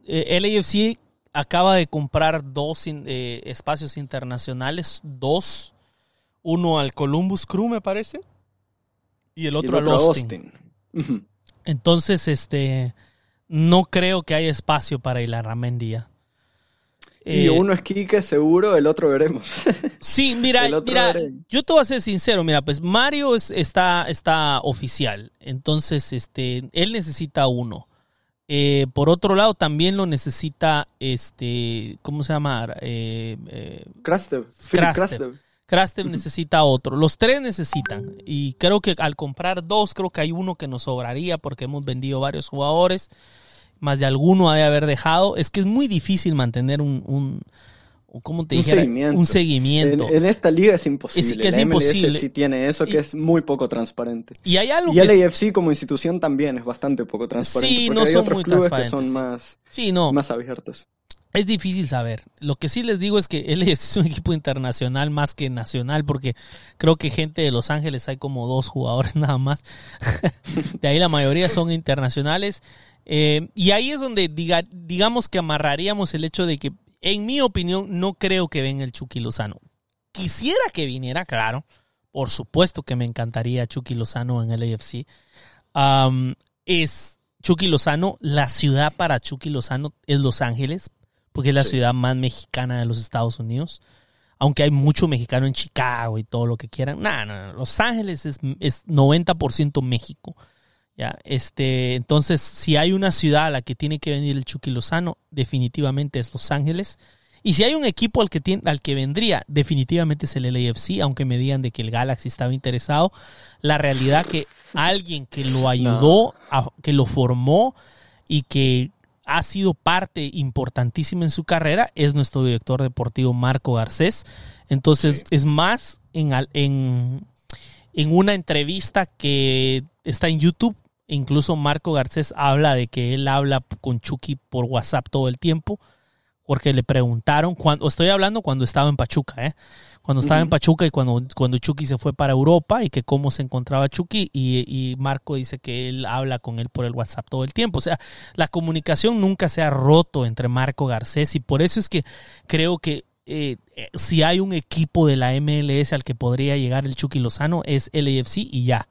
eh, LAFC acaba de comprar dos eh, espacios internacionales, dos, uno al Columbus Crew me parece, y el otro, al Austin. Entonces, este, no creo que haya espacio para Ilarramendía. Y eh, uno es Kike seguro, el otro veremos. sí, mira, mira, yo te voy a ser sincero, mira, pues Mario está, está oficial, entonces este, él necesita uno. Eh, por otro lado, también lo necesita, este, ¿cómo se llama? Eh, eh Krastev. Krastev. necesita otro. Los tres necesitan. Y creo que al comprar dos, creo que hay uno que nos sobraría porque hemos vendido varios jugadores. Más de alguno ha de haber dejado. Es que es muy difícil mantener un ¿cómo te un seguimiento. Un seguimiento. En, esta liga es imposible. Es que es imposible. Sí tiene eso que es muy poco transparente. Y hay algo y LAFC como institución también es bastante poco transparente. Sí, no hay son otros muy clubes que son más, sí, no. más abiertos. Es difícil saber. Lo que sí les digo es que LAFC es un equipo internacional más que nacional, porque creo que gente de Los Ángeles hay como dos jugadores nada más. de ahí la mayoría son internacionales. Eh, y ahí es donde diga, digamos que amarraríamos el hecho de que en mi opinión, no creo que venga el Chucky Lozano. Quisiera que viniera, claro. Por supuesto que me encantaría Chucky Lozano en el AFC. es Chucky Lozano, la ciudad para Chucky Lozano es Los Ángeles, porque es la ciudad más mexicana de los Estados Unidos. Aunque hay mucho mexicano en Chicago y todo lo que quieran. No, no, no. Los Ángeles es, es 90% México. Ya, este, entonces, si hay una ciudad a la que tiene que venir el Chucky Lozano, definitivamente es Los Ángeles. Y si hay un equipo al que, tiene, al que vendría, definitivamente es el LAFC, aunque me digan de que el Galaxy estaba interesado. La realidad que alguien que lo ayudó, que lo formó y que ha sido parte importantísima en su carrera es nuestro director deportivo Marco Garcés. Entonces, es más en, en, en una entrevista que está en YouTube Incluso Marco Garcés habla de que él habla con Chucky por WhatsApp todo el tiempo, porque le preguntaron, cuando, estoy hablando cuando estaba en Pachuca, ¿eh? cuando estaba en Pachuca y cuando, cuando Chucky se fue para Europa y que cómo se encontraba Chucky y, Marco dice que él habla con él por el WhatsApp todo el tiempo. O sea, la comunicación nunca se ha roto entre Marco Garcés y por eso es que creo que eh, eh, si hay un equipo de la MLS al que podría llegar el Chucky Lozano, es LAFC y ya.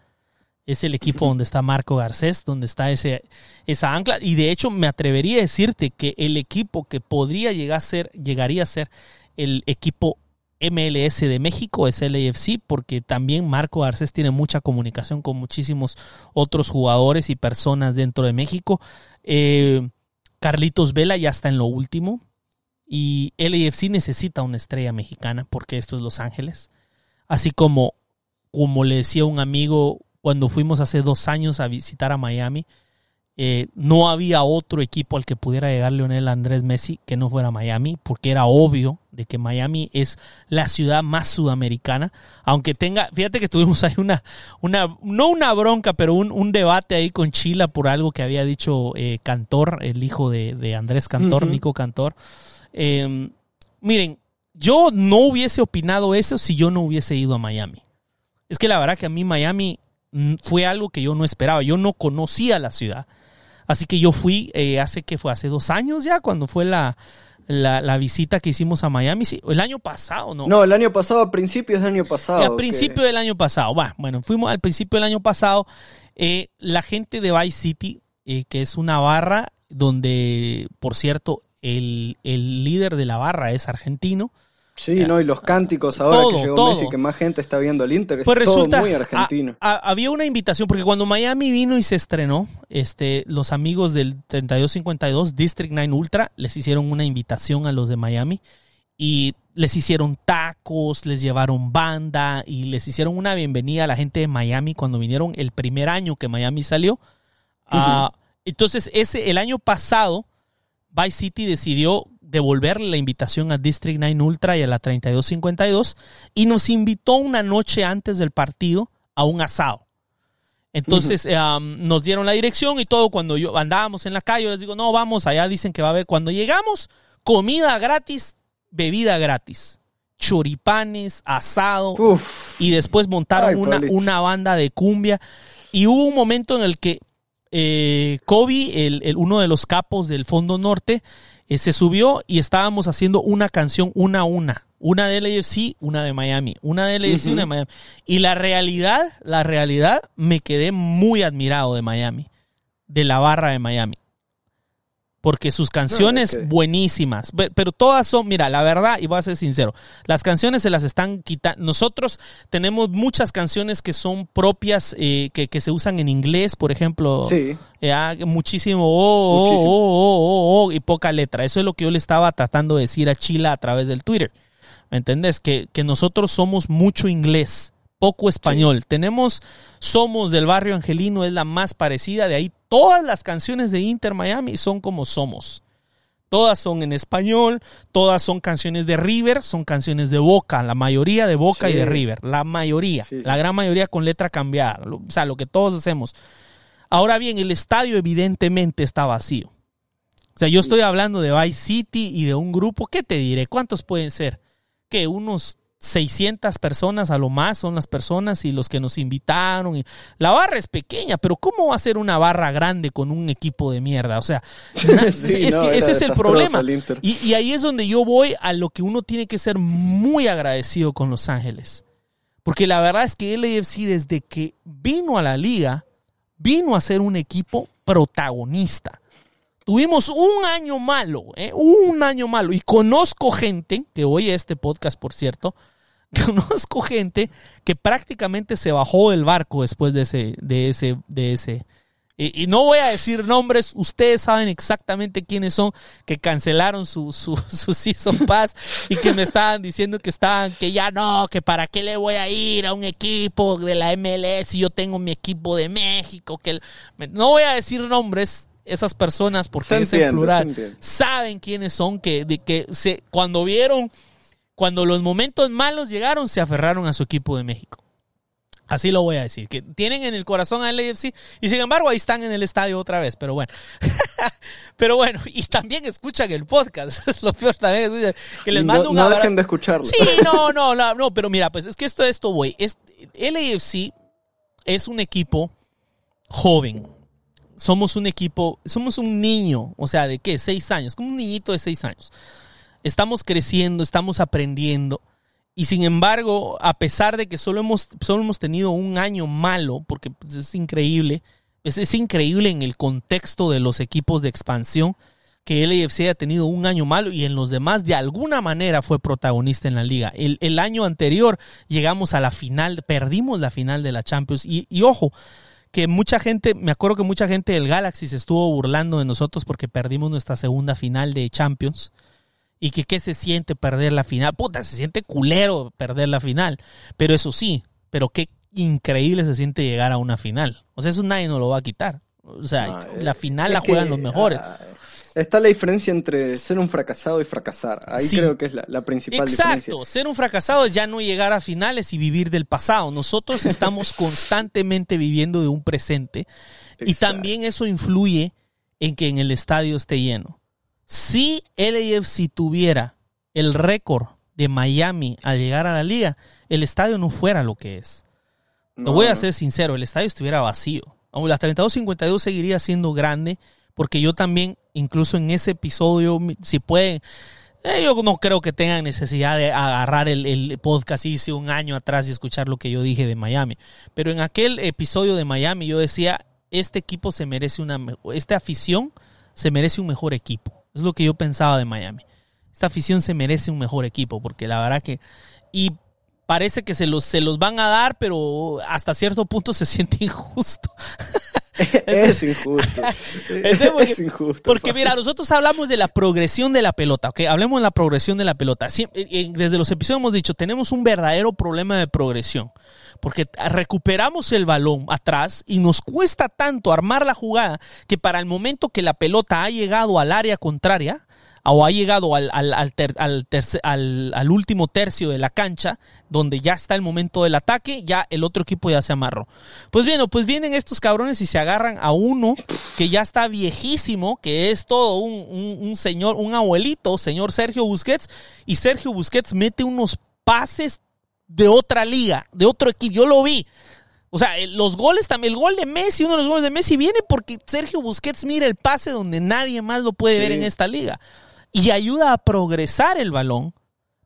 Es el equipo donde está Marco Garcés, donde está ese, esa ancla. Y de hecho me atrevería a decirte que el equipo que podría llegar a ser, llegaría a ser el equipo MLS de México es LAFC porque también Marco Garcés tiene mucha comunicación con muchísimos otros jugadores y personas dentro de México. Eh, Carlitos Vela ya está en lo último y LAFC necesita una estrella mexicana porque esto es Los Ángeles. Así como, como le decía un amigo cuando fuimos hace dos años a visitar a Miami, eh, no había otro equipo al que pudiera llegar Leonel Andrés Messi que no fuera Miami, porque era obvio de que Miami es la ciudad más sudamericana, aunque tenga, fíjate que tuvimos ahí una, una no una bronca, pero un, debate ahí con Chila por algo que había dicho eh, Cantor, el hijo de, Andrés Cantor, Nico Cantor. Em, miren, yo no hubiese opinado eso si yo no hubiese ido a Miami. Es que la verdad que a mí Miami fue algo que yo no esperaba, yo no conocía la ciudad Así que yo fui eh, hace que fue hace dos años ya, cuando fue la, la, visita que hicimos a Miami. Sí, el año pasado, ¿no? No, el año pasado, a principios del año pasado. A principio del año pasado. Va, bueno, fuimos al principio del año pasado. Eh, la gente de Vice City, eh, que es una barra donde, por cierto, el, el líder de la barra es argentino. Sí, no, y los cánticos ahora que llegó Messi, que más gente está viendo el Inter, pues resulta, muy argentino. había una invitación, porque cuando Miami vino y se estrenó, este, los amigos del 3252, District 9 Ultra, les hicieron una invitación a los de Miami y les hicieron tacos, les llevaron banda y les hicieron una bienvenida a la gente de Miami cuando vinieron el primer año que Miami salió. Ah, entonces, ese, el año pasado, Vice City decidió devolverle la invitación a District 9 Ultra y a la 3252 y nos invitó una noche antes del partido a un asado. Entonces nos dieron la dirección y todo. Cuando yo andábamos en la calle, yo les digo, no, vamos, allá dicen que va a haber. Cuando llegamos, comida gratis, bebida gratis. Choripanes, asado. Y después montaron una, una, banda de cumbia. Y hubo un momento en el que eh, Kobe, el, uno de los capos del Fondo Norte, eh, se subió y estábamos haciendo una canción una a una. Una de LAFC, una de Miami. Una de LAFC, una de Miami. Y la realidad, la realidad, me quedé muy admirado de Miami. De la barra de Miami porque sus canciones buenísimas, pero todas son, mira, la verdad, y voy a ser sincero, las canciones se las están quitando. Nosotros tenemos muchas canciones que son propias, eh, que, se usan en inglés, por ejemplo, sí. Eh, muchísimo, oh, oh, oh, oh, y poca letra. Eso es lo que yo le estaba tratando de decir a Chila a través del Twitter. ¿Me entendés? Que, que nosotros somos mucho inglés poco español. Tenemos Somos del barrio Angelino, es la más parecida. De ahí todas las canciones de Inter Miami son como Somos. Todas son en español, todas son canciones de River, son canciones de Boca, la mayoría de Boca y de River, la mayoría, la gran mayoría con letra cambiada, o sea, lo que todos hacemos. Ahora bien, el estadio evidentemente está vacío. O sea, yo estoy hablando de Vice City y de un grupo, ¿qué te diré? ¿Cuántos pueden ser? Que unos 600 personas a lo más son las personas y los que nos invitaron. la barra es pequeña, pero ¿cómo va a ser una barra grande con un equipo de mierda? O sea, es que ese es el problema. Y, ahí es donde yo voy a lo que uno tiene que ser muy agradecido con Los Ángeles. Porque la verdad es que LAFC desde que vino a la liga, vino a ser un equipo protagonista. Tuvimos un año malo, ¿eh? un año malo. Y conozco gente, que oye este podcast, por cierto, conozco gente que prácticamente se bajó del barco después de ese, de ese, de ese. Y, no voy a decir nombres, ustedes saben exactamente quiénes son que cancelaron su, su, su Season Pass y que me estaban diciendo que estaban, que ya no, que para qué le voy a ir a un equipo de la MLS si yo tengo mi equipo de México, que no voy a decir nombres, esas personas, porque es en plural, saben quiénes son, que, de, que se, cuando vieron, cuando los momentos malos llegaron, se aferraron a su equipo de México. Así lo voy a decir, que tienen en el corazón al AFC y sin embargo ahí están en el estadio otra vez, pero bueno. pero bueno, y también escuchan el podcast, es lo peor también, que les mando un No dejen de escucharlo. Sí, no, no, no, no, pero mira, pues es que esto, esto, güey, es, el AFC es un equipo joven, somos un equipo, somos un niño, o sea, ¿de qué? Seis años, como un niñito de seis años. estamos creciendo, estamos aprendiendo. Y sin embargo, a pesar de que solo hemos, solo hemos tenido un año malo, porque pues, es increíble, es, increíble en el contexto de los equipos de expansión, que el AFC haya tenido un año malo y en los demás de alguna manera fue protagonista en la liga. El, el año anterior llegamos a la final, perdimos la final de la Champions y, y, ojo, que mucha gente, me acuerdo que mucha gente del Galaxy se estuvo burlando de nosotros porque perdimos nuestra segunda final de Champions y que qué se siente perder la final. Puta, se siente culero perder la final, pero eso sí, pero qué increíble se siente llegar a una final. O sea, eso nadie nos lo va a quitar. O sea, no, la final la juegan que, los mejores. Ah, Está la diferencia entre ser un fracasado y fracasar. Ahí sí. creo que es la, la principal Exacto. diferencia. Exacto. Ser un fracasado es ya no llegar a finales y vivir del pasado. Nosotros estamos constantemente viviendo de un presente. Exacto. Y también eso influye en que en el estadio esté lleno. Si LAFC tuviera el récord de Miami al llegar a la liga, el estadio no fuera lo que es. No, Lo voy a ser sincero, el estadio estuviera vacío. Aunque la 32-52 seguiría siendo grande, porque yo también, incluso en ese episodio, si pueden, eh, yo no creo que tengan necesidad de agarrar el, el, podcast hice un año atrás y escuchar lo que yo dije de Miami. Pero en aquel episodio de Miami yo decía, este equipo se merece una, esta afición se merece un mejor equipo. Es lo que yo pensaba de Miami. Esta afición se merece un mejor equipo, porque la verdad que... Y parece que se los, se los van a dar, pero hasta cierto punto se siente injusto. es injusto. porque, es injusto. Porque mira, nosotros hablamos de la progresión de la pelota, ¿ok? Hablemos de la progresión de la pelota. Desde los episodios hemos dicho, tenemos un verdadero problema de progresión. Porque recuperamos el balón atrás y nos cuesta tanto armar la jugada que para el momento que la pelota ha llegado al área contraria, o ha llegado al, al, al, ter, tercer, al, último tercio de la cancha, donde ya está el momento del ataque, ya el otro equipo ya se amarró. Pues bien, pues vienen estos cabrones y se agarran a uno que ya está viejísimo, que es todo un, un, un señor, un abuelito, señor Sergio Busquets, y Sergio Busquets mete unos pases de otra liga, de otro equipo. Yo lo vi. O sea, los goles también, el gol de Messi, uno de los goles de Messi viene porque Sergio Busquets mira el pase donde nadie más lo puede sí. ver en esta liga y ayuda a progresar el balón,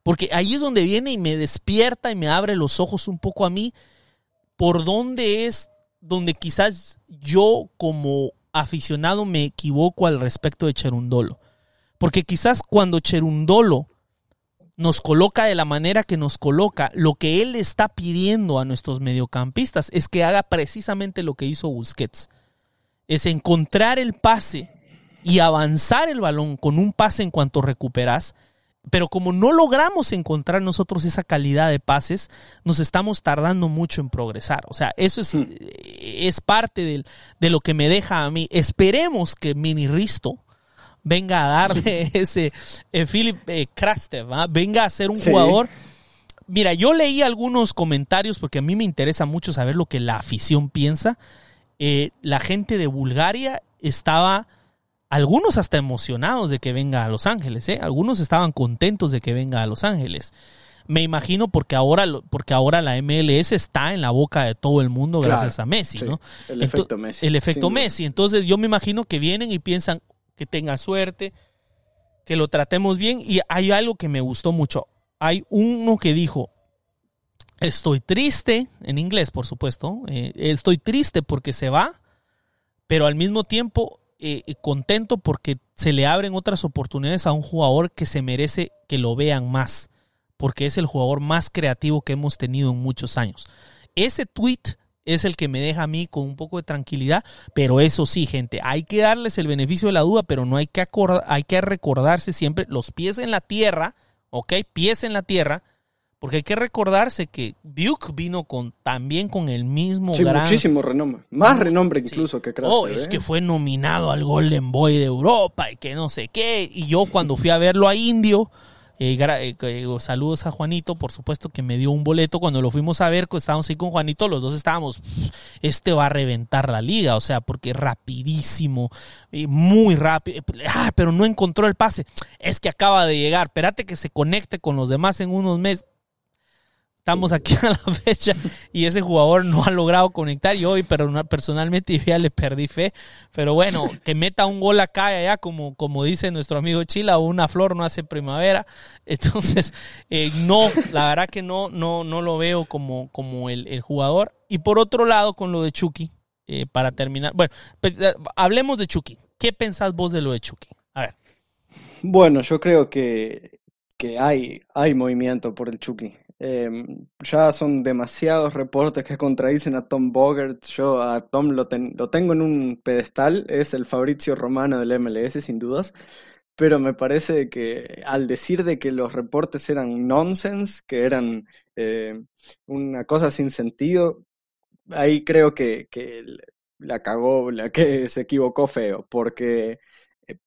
porque ahí es donde viene y me despierta y me abre los ojos un poco a mí por dónde es donde quizás yo como aficionado me equivoco al respecto de Cherundolo. Porque quizás cuando Cherundolo nos coloca de la manera que nos coloca, lo que él está pidiendo a nuestros mediocampistas es que haga precisamente lo que hizo Busquets. Es encontrar el pase y avanzar el balón con un pase en cuanto recuperas. Pero como no logramos encontrar nosotros esa calidad de pases, nos estamos tardando mucho en progresar. O sea, eso es, mm. es parte de, de, lo que me deja a mí. Esperemos que Mini Risto venga a darle ese eh, Philip eh, Krastev, ¿eh? venga a ser un sí. jugador. Mira, yo leí algunos comentarios porque a mí me interesa mucho saber lo que la afición piensa. Eh, la gente de Bulgaria estaba algunos hasta emocionados de que venga a Los Ángeles, ¿eh? algunos estaban contentos de que venga a Los Ángeles. Me imagino porque ahora, porque ahora la MLS está en la boca de todo el mundo claro, gracias a Messi, sí, ¿no? El efecto Messi. El efecto Messi. Entonces yo me imagino que vienen y piensan que tenga suerte, que lo tratemos bien. Y hay algo que me gustó mucho. Hay uno que dijo, estoy triste, en inglés por supuesto, eh, estoy triste porque se va, pero al mismo tiempo eh, contento porque se le abren otras oportunidades a un jugador que se merece que lo vean más, porque es el jugador más creativo que hemos tenido en muchos años. Ese tweet es el que me deja a mí con un poco de tranquilidad, pero eso sí, gente, hay que darles el beneficio de la duda, pero no hay que, hay que recordarse siempre los pies en la tierra, ¿ok? Pies en la tierra, porque hay que recordarse que Duke vino con también con el mismo sí, gran... muchísimo renombre. Más renombre incluso sí. que Craster, Oh, es ¿eh? que fue nominado al Golden Boy de Europa y que no sé qué. Y yo cuando fui a verlo a Indio, eh, eh, saludos a Juanito, por supuesto que me dio un boleto. Cuando lo fuimos a ver, estábamos ahí con Juanito, los dos estábamos, este va a reventar la liga, o sea, porque rapidísimo, muy rápido. Ah, pero no encontró el pase. Es que acaba de llegar, espérate que se conecte con los demás en unos meses Estamos aquí a la fecha y ese jugador no ha logrado conectar y hoy, pero personalmente ya le perdí fe. Pero bueno, que meta un gol acá y allá, como, como dice nuestro amigo Chila, una flor no hace primavera. Entonces, eh, no, la verdad que no, no, no lo veo como, como el, jugador. Y por otro lado, con lo de Chucky, eh, para terminar, bueno, pues, eh, hablemos de Chucky. ¿Qué pensás vos de lo de Chucky? A ver. Bueno, yo creo que, que hay, hay movimiento por el Chucky. Em, ya son demasiados reportes que contradicen a Tom Bogert. Yo a Tom lo, lo tengo en un pedestal, es el Fabrizio Romano del MLS, sin dudas. Pero me parece que al decir de que los reportes eran nonsense, que eran eh, una cosa sin sentido, ahí creo que, la cagó, la que se equivocó feo, porque eh,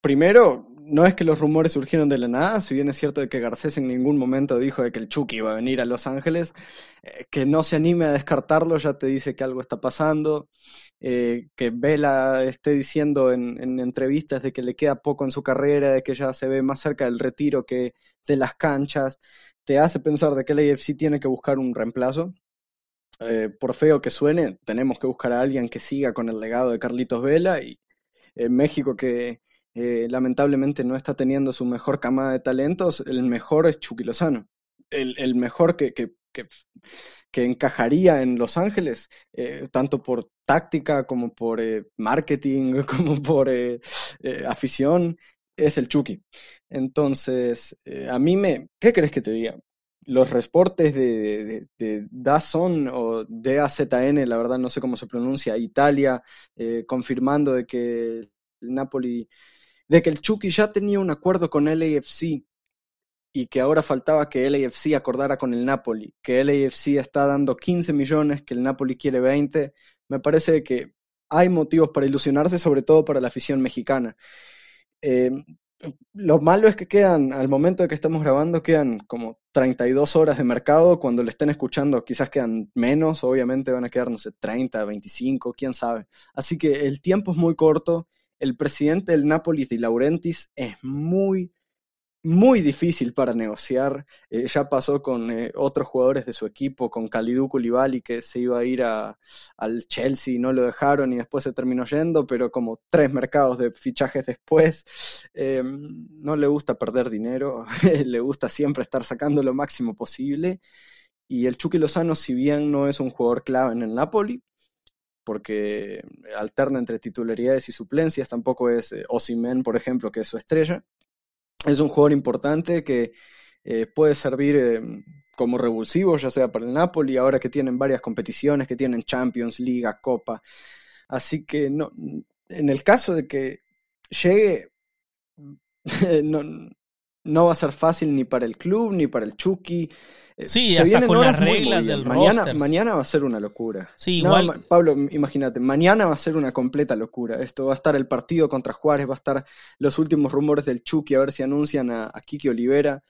primero no es que los rumores surgieron de la nada, si bien es cierto de que Garcés en ningún momento dijo de que el Chucky iba a venir a Los Ángeles, eh, que no se anime a descartarlo ya te dice que algo está pasando, eh, que Vela esté diciendo en, entrevistas de que le queda poco en su carrera, de que ya se ve más cerca del retiro que de las canchas, te hace pensar de que el AFC tiene que buscar un reemplazo. Eh, por feo que suene, tenemos que buscar a alguien que siga con el legado de Carlitos Vela y México que eh, lamentablemente no está teniendo su mejor camada de talentos, el mejor es Chucky Lozano. El, mejor que, que, que, encajaría en Los Ángeles, eh, tanto por táctica como por eh, marketing, como por afición, es el Chucky. Entonces, a mí me... ¿Qué crees que te diga? Los reportes de, de, de Dazon o DAZN, la verdad no sé cómo se pronuncia, Italia, confirmando de que el Napoli de que el Chucky ya tenía un acuerdo con LAFC y que ahora faltaba que LAFC acordara con el Napoli, que LAFC está dando 15 millones, que el Napoli quiere 20, me parece que hay motivos para ilusionarse, sobre todo para la afición mexicana. Eh, lo malo es que quedan, al momento de que estamos grabando, quedan como 32 horas de mercado. Cuando le estén escuchando, quizás quedan menos, obviamente van a quedar, no sé, 30, 25, quién sabe. Así que el tiempo es muy corto el presidente del Napoli, Di Laurentiis, es muy, muy difícil para negociar. Eh, ya pasó con eh, otros jugadores de su equipo, con Kalidou Koulibaly, que se iba a ir a, al Chelsea y no lo dejaron y después se terminó yendo, pero como tres mercados de fichajes después, eh, no le gusta perder dinero, le gusta siempre estar sacando lo máximo posible. Y el Chucky Lozano, si bien no es un jugador clave en el Napoli, porque alterna entre titularidades y suplencias, tampoco es eh, Osimen, por ejemplo, que es su estrella. Es un jugador importante que eh, puede servir em, como revulsivo, ya sea para el Napoli, ahora que tienen varias competiciones, que tienen Champions, Liga, Copa. Así que no, en el caso de que llegue, no va a ser fácil ni para el club, ni para el Chucky. Eh, sí, hasta con las reglas del mañana, Mañana va a ser una locura. Sí, igual. Pablo, imagínate, mañana va a ser una completa locura. Esto va a estar el partido contra Juárez, va a estar los últimos rumores del Chucky, a ver si anuncian a, Kiki Olivera.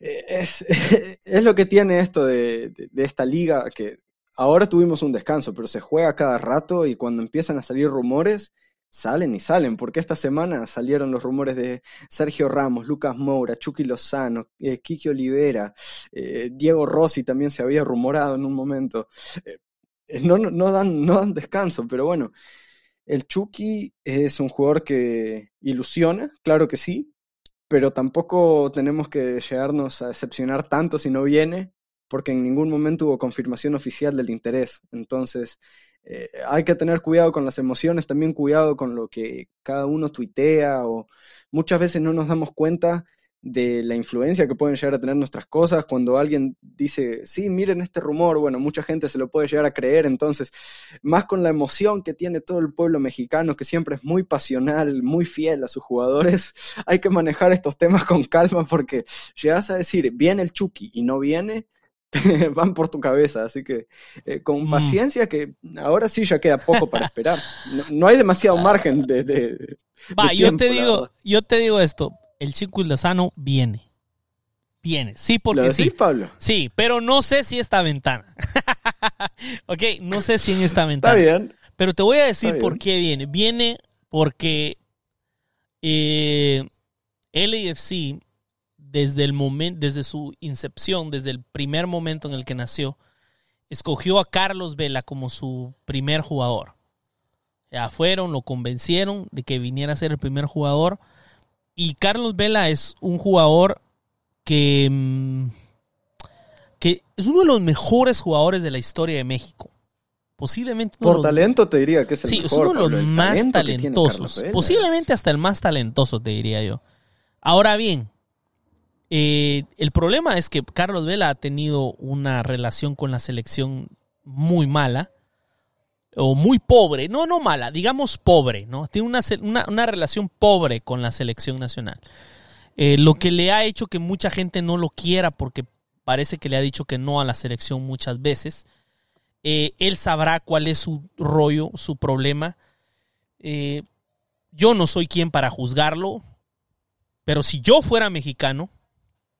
Eh, es, es, lo que tiene esto de, de esta liga, que ahora tuvimos un descanso, pero se juega cada rato y cuando empiezan a salir rumores salen y salen, porque esta semana salieron los rumores de Sergio Ramos, Lucas Moura, Chucky Lozano, eh, Kiki Olivera, eh, Diego Rossi también se había rumorado en un momento. Eh, no, no, dan, no dan descanso, pero bueno, el Chucky es un jugador que ilusiona, claro que sí, pero tampoco tenemos que llegarnos a decepcionar tanto si no viene, porque en ningún momento hubo confirmación oficial del interés. Entonces, eh, hay que tener cuidado con las emociones, también cuidado con lo que cada uno tuitea o muchas veces no nos damos cuenta de la influencia que pueden llegar a tener nuestras cosas. Cuando alguien dice, sí, miren este rumor, bueno, mucha gente se lo puede llegar a creer. Entonces, más con la emoción que tiene todo el pueblo mexicano, que siempre es muy pasional, muy fiel a sus jugadores, hay que manejar estos temas con calma porque llegas a decir, viene el Chucky y no viene, van por tu cabeza. Así que eh, con mm. paciencia, que ahora sí ya queda poco para esperar. No, hay demasiado margen de. Va, yo te digo, yo te digo esto: el chico Lozano viene. Viene, sí, porque sí. Pablo? Sí, pero no sé si esta ventana. ok, no sé si en esta ventana. Está bien. Pero te voy a decir por qué viene. Viene porque eh, LAFC desde el momento, desde su incepción, desde el primer momento en el que nació, escogió a Carlos Vela como su primer jugador. Ya fueron, lo convencieron de que viniera a ser el primer jugador. Y Carlos Vela es un jugador que, mm, que es uno de los mejores jugadores de la historia de México. Posiblemente. Por talento te diría que es el sí, mejor. es uno de los más talentosos. Posiblemente hasta el más talentoso, te diría yo. Ahora bien, eh, el problema es que Carlos Vela ha tenido una relación con la selección muy mala o muy pobre, no, no mala, digamos pobre, ¿no? Tiene una, una, relación pobre con la selección nacional. Eh, lo que le ha hecho que mucha gente no lo quiera porque parece que le ha dicho que no a la selección muchas veces. Eh, él sabrá cuál es su rollo, su problema. yo no soy quien para juzgarlo, pero si yo fuera mexicano,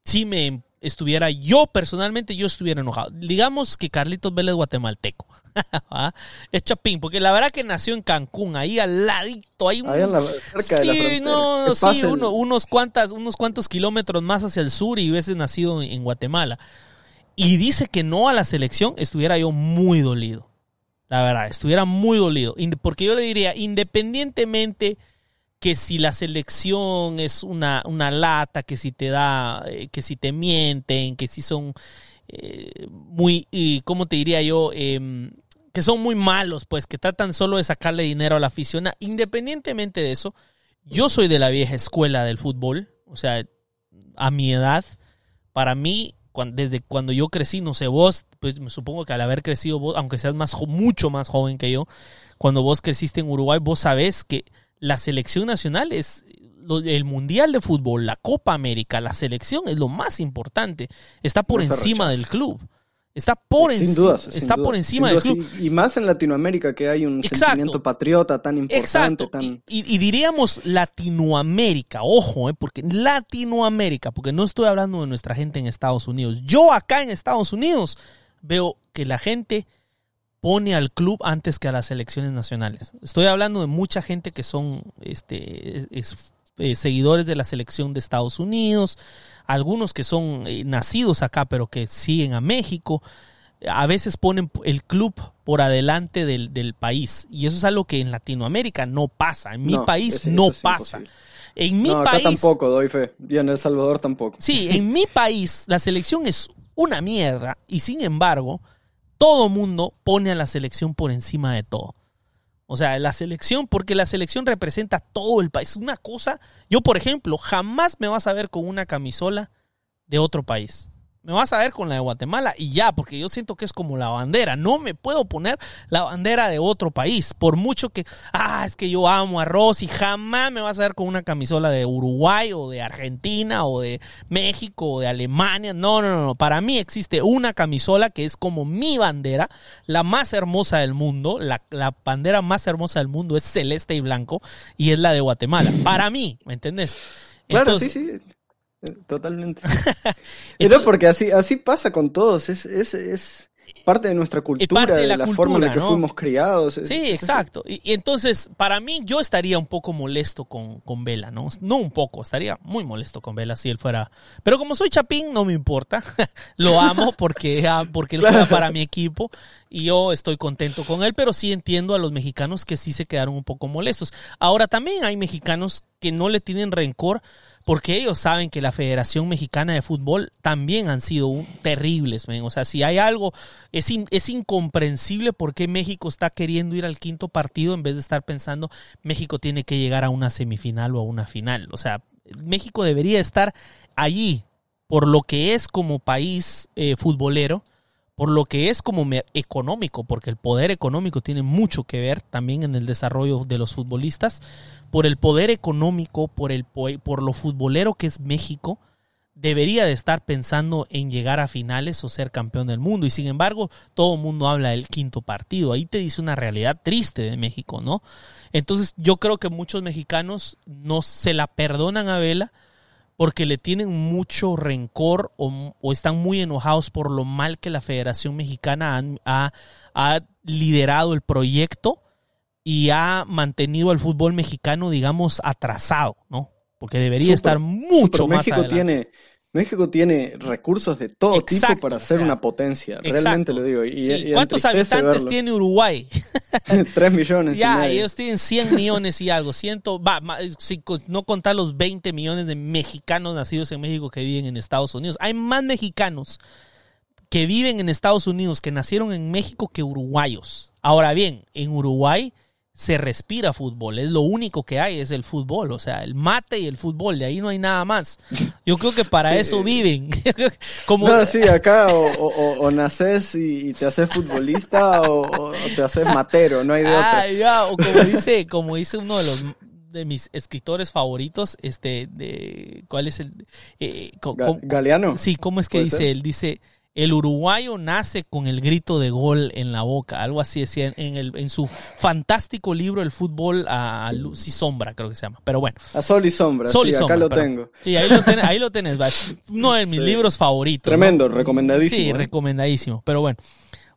si me estuviera, yo personalmente, yo estuviera enojado. Digamos que Carlitos Vélez guatemalteco. es Chapín, porque la verdad que nació en Cancún, ahí al ladito, ahí, ahí la, cerca sí, de la no, sí, unos, cuantas, unos cuantos kilómetros más hacia el sur y hubiese nacido en Guatemala. Y dice que no a la selección, estuviera yo muy dolido. La verdad, estuviera muy dolido. Porque yo le diría, independientemente que si la selección es una, una lata, que si te da, eh, que si te mienten, que si son eh, muy, ¿cómo te diría yo? Em, que son muy malos, pues que tratan solo de sacarle dinero a la afición. Independientemente de eso, yo soy de la vieja escuela del fútbol, o sea, a mi edad, para mí, desde cuando yo crecí, no sé, vos, pues me supongo que al haber crecido vos, aunque seas más, mucho más joven que yo, cuando vos creciste en Uruguay, vos sabés que la selección nacional es el Mundial de Fútbol, la Copa América, la selección es lo más importante. Está por encima del club. Está por, encima, está por encima del club. Y, más en Latinoamérica, que hay un sentimiento patriota tan importante. Tan... Y, diríamos Latinoamérica, ojo, eh, porque Latinoamérica, porque no estoy hablando de nuestra gente en Estados Unidos. Yo acá en Estados Unidos veo que la gente pone al club antes que a las selecciones nacionales. Estoy hablando de mucha gente que son este, eh, seguidores de la selección de Estados Unidos, algunos que son eh, nacidos acá pero que siguen a México. A veces ponen el club por adelante del, país. Y eso es algo que en Latinoamérica no pasa. En mi país no pasa. En mi no, país. tampoco doy fe. Y en El Salvador tampoco. Sí, en mi país la selección es una mierda. Y sin embargo, todo mundo pone a la selección por encima de todo. O sea, la selección, porque la selección representa todo el país. Una cosa, yo por ejemplo, jamás me vas a ver con una camisola de otro país me vas a ver con la de Guatemala y ya, porque yo siento que es como la bandera. No me puedo poner la bandera de otro país, por mucho que, ah, es que yo amo arroz y jamás me vas a ver con una camisola de Uruguay o de Argentina o de México o de Alemania. No, no, no, no. Para mí existe una camisola que es como mi bandera, la más hermosa del mundo. La, la bandera más hermosa del mundo es celeste y blanco y es la de Guatemala. Para mí, ¿me entendés? Claro, sí, sí. Totalmente. Pero porque así, así pasa con todos, es, es, es parte de nuestra cultura, de, la, forma en la que fuimos criados. Sí, exacto. Y, entonces, para mí, yo estaría un poco molesto con, con Vela, ¿no? No un poco, estaría muy molesto con Vela si él fuera. Pero como soy Chapín, no me importa. Lo amo porque, ah, porque él juega para mi equipo y yo estoy contento con él, pero sí entiendo a los mexicanos que sí se quedaron un poco molestos. Ahora, también hay mexicanos que no le tienen rencor porque ellos saben que la Federación Mexicana de Fútbol también han sido terribles. O sea, si hay algo, es, es incomprensible por qué México está queriendo ir al quinto partido en vez de estar pensando México tiene que llegar a una semifinal o a una final. O sea, México debería estar allí por lo que es como país eh, futbolero por lo que es como económico, porque el poder económico tiene mucho que ver también en el desarrollo de los futbolistas, por el poder económico, por, el, por lo futbolero que es México, debería de estar pensando en llegar a finales o ser campeón del mundo. Y sin embargo, todo el mundo habla del quinto partido. Ahí te dice una realidad triste de México, ¿no? Entonces yo creo que muchos mexicanos no se la perdonan a Vela porque le tienen mucho rencor o, están muy enojados por lo mal que la Federación Mexicana ha, liderado el proyecto y ha mantenido al fútbol mexicano, digamos, atrasado, ¿no? Porque debería estar mucho más México tiene México tiene recursos de todo tipo para ser una potencia, realmente lo digo. Y, ¿Cuántos habitantes tiene Uruguay? Tres millones. Ya, ellos tienen 100 millones y algo, ciento, va, si no contar los 20 millones de mexicanos nacidos en México que viven en Estados Unidos. Hay más mexicanos que viven en Estados Unidos que nacieron en México que uruguayos. Ahora bien, en Uruguay se respira fútbol. Es lo único que hay, es el fútbol. O sea, el mate y el fútbol. De ahí no hay nada más. Yo creo que para eso viven. Como... No, sí, acá o, naces y, te haces futbolista o, te haces matero. No hay de ah, Ya, o como dice, como dice uno de los de mis escritores favoritos, este, de, ¿cuál es el? Eh, Galeano. Sí, ¿cómo es que dice él? Dice, el uruguayo nace con el grito de gol en la boca, algo así decía en, el, en su fantástico libro El fútbol a luz y sombra, creo que se llama. Pero bueno. A sol y sombra, sol y acá lo tengo. Sí, ahí lo, tenés, ahí lo tenés, uno de mis libros favoritos. Tremendo, recomendadísimo. Sí, ¿eh? recomendadísimo, pero bueno.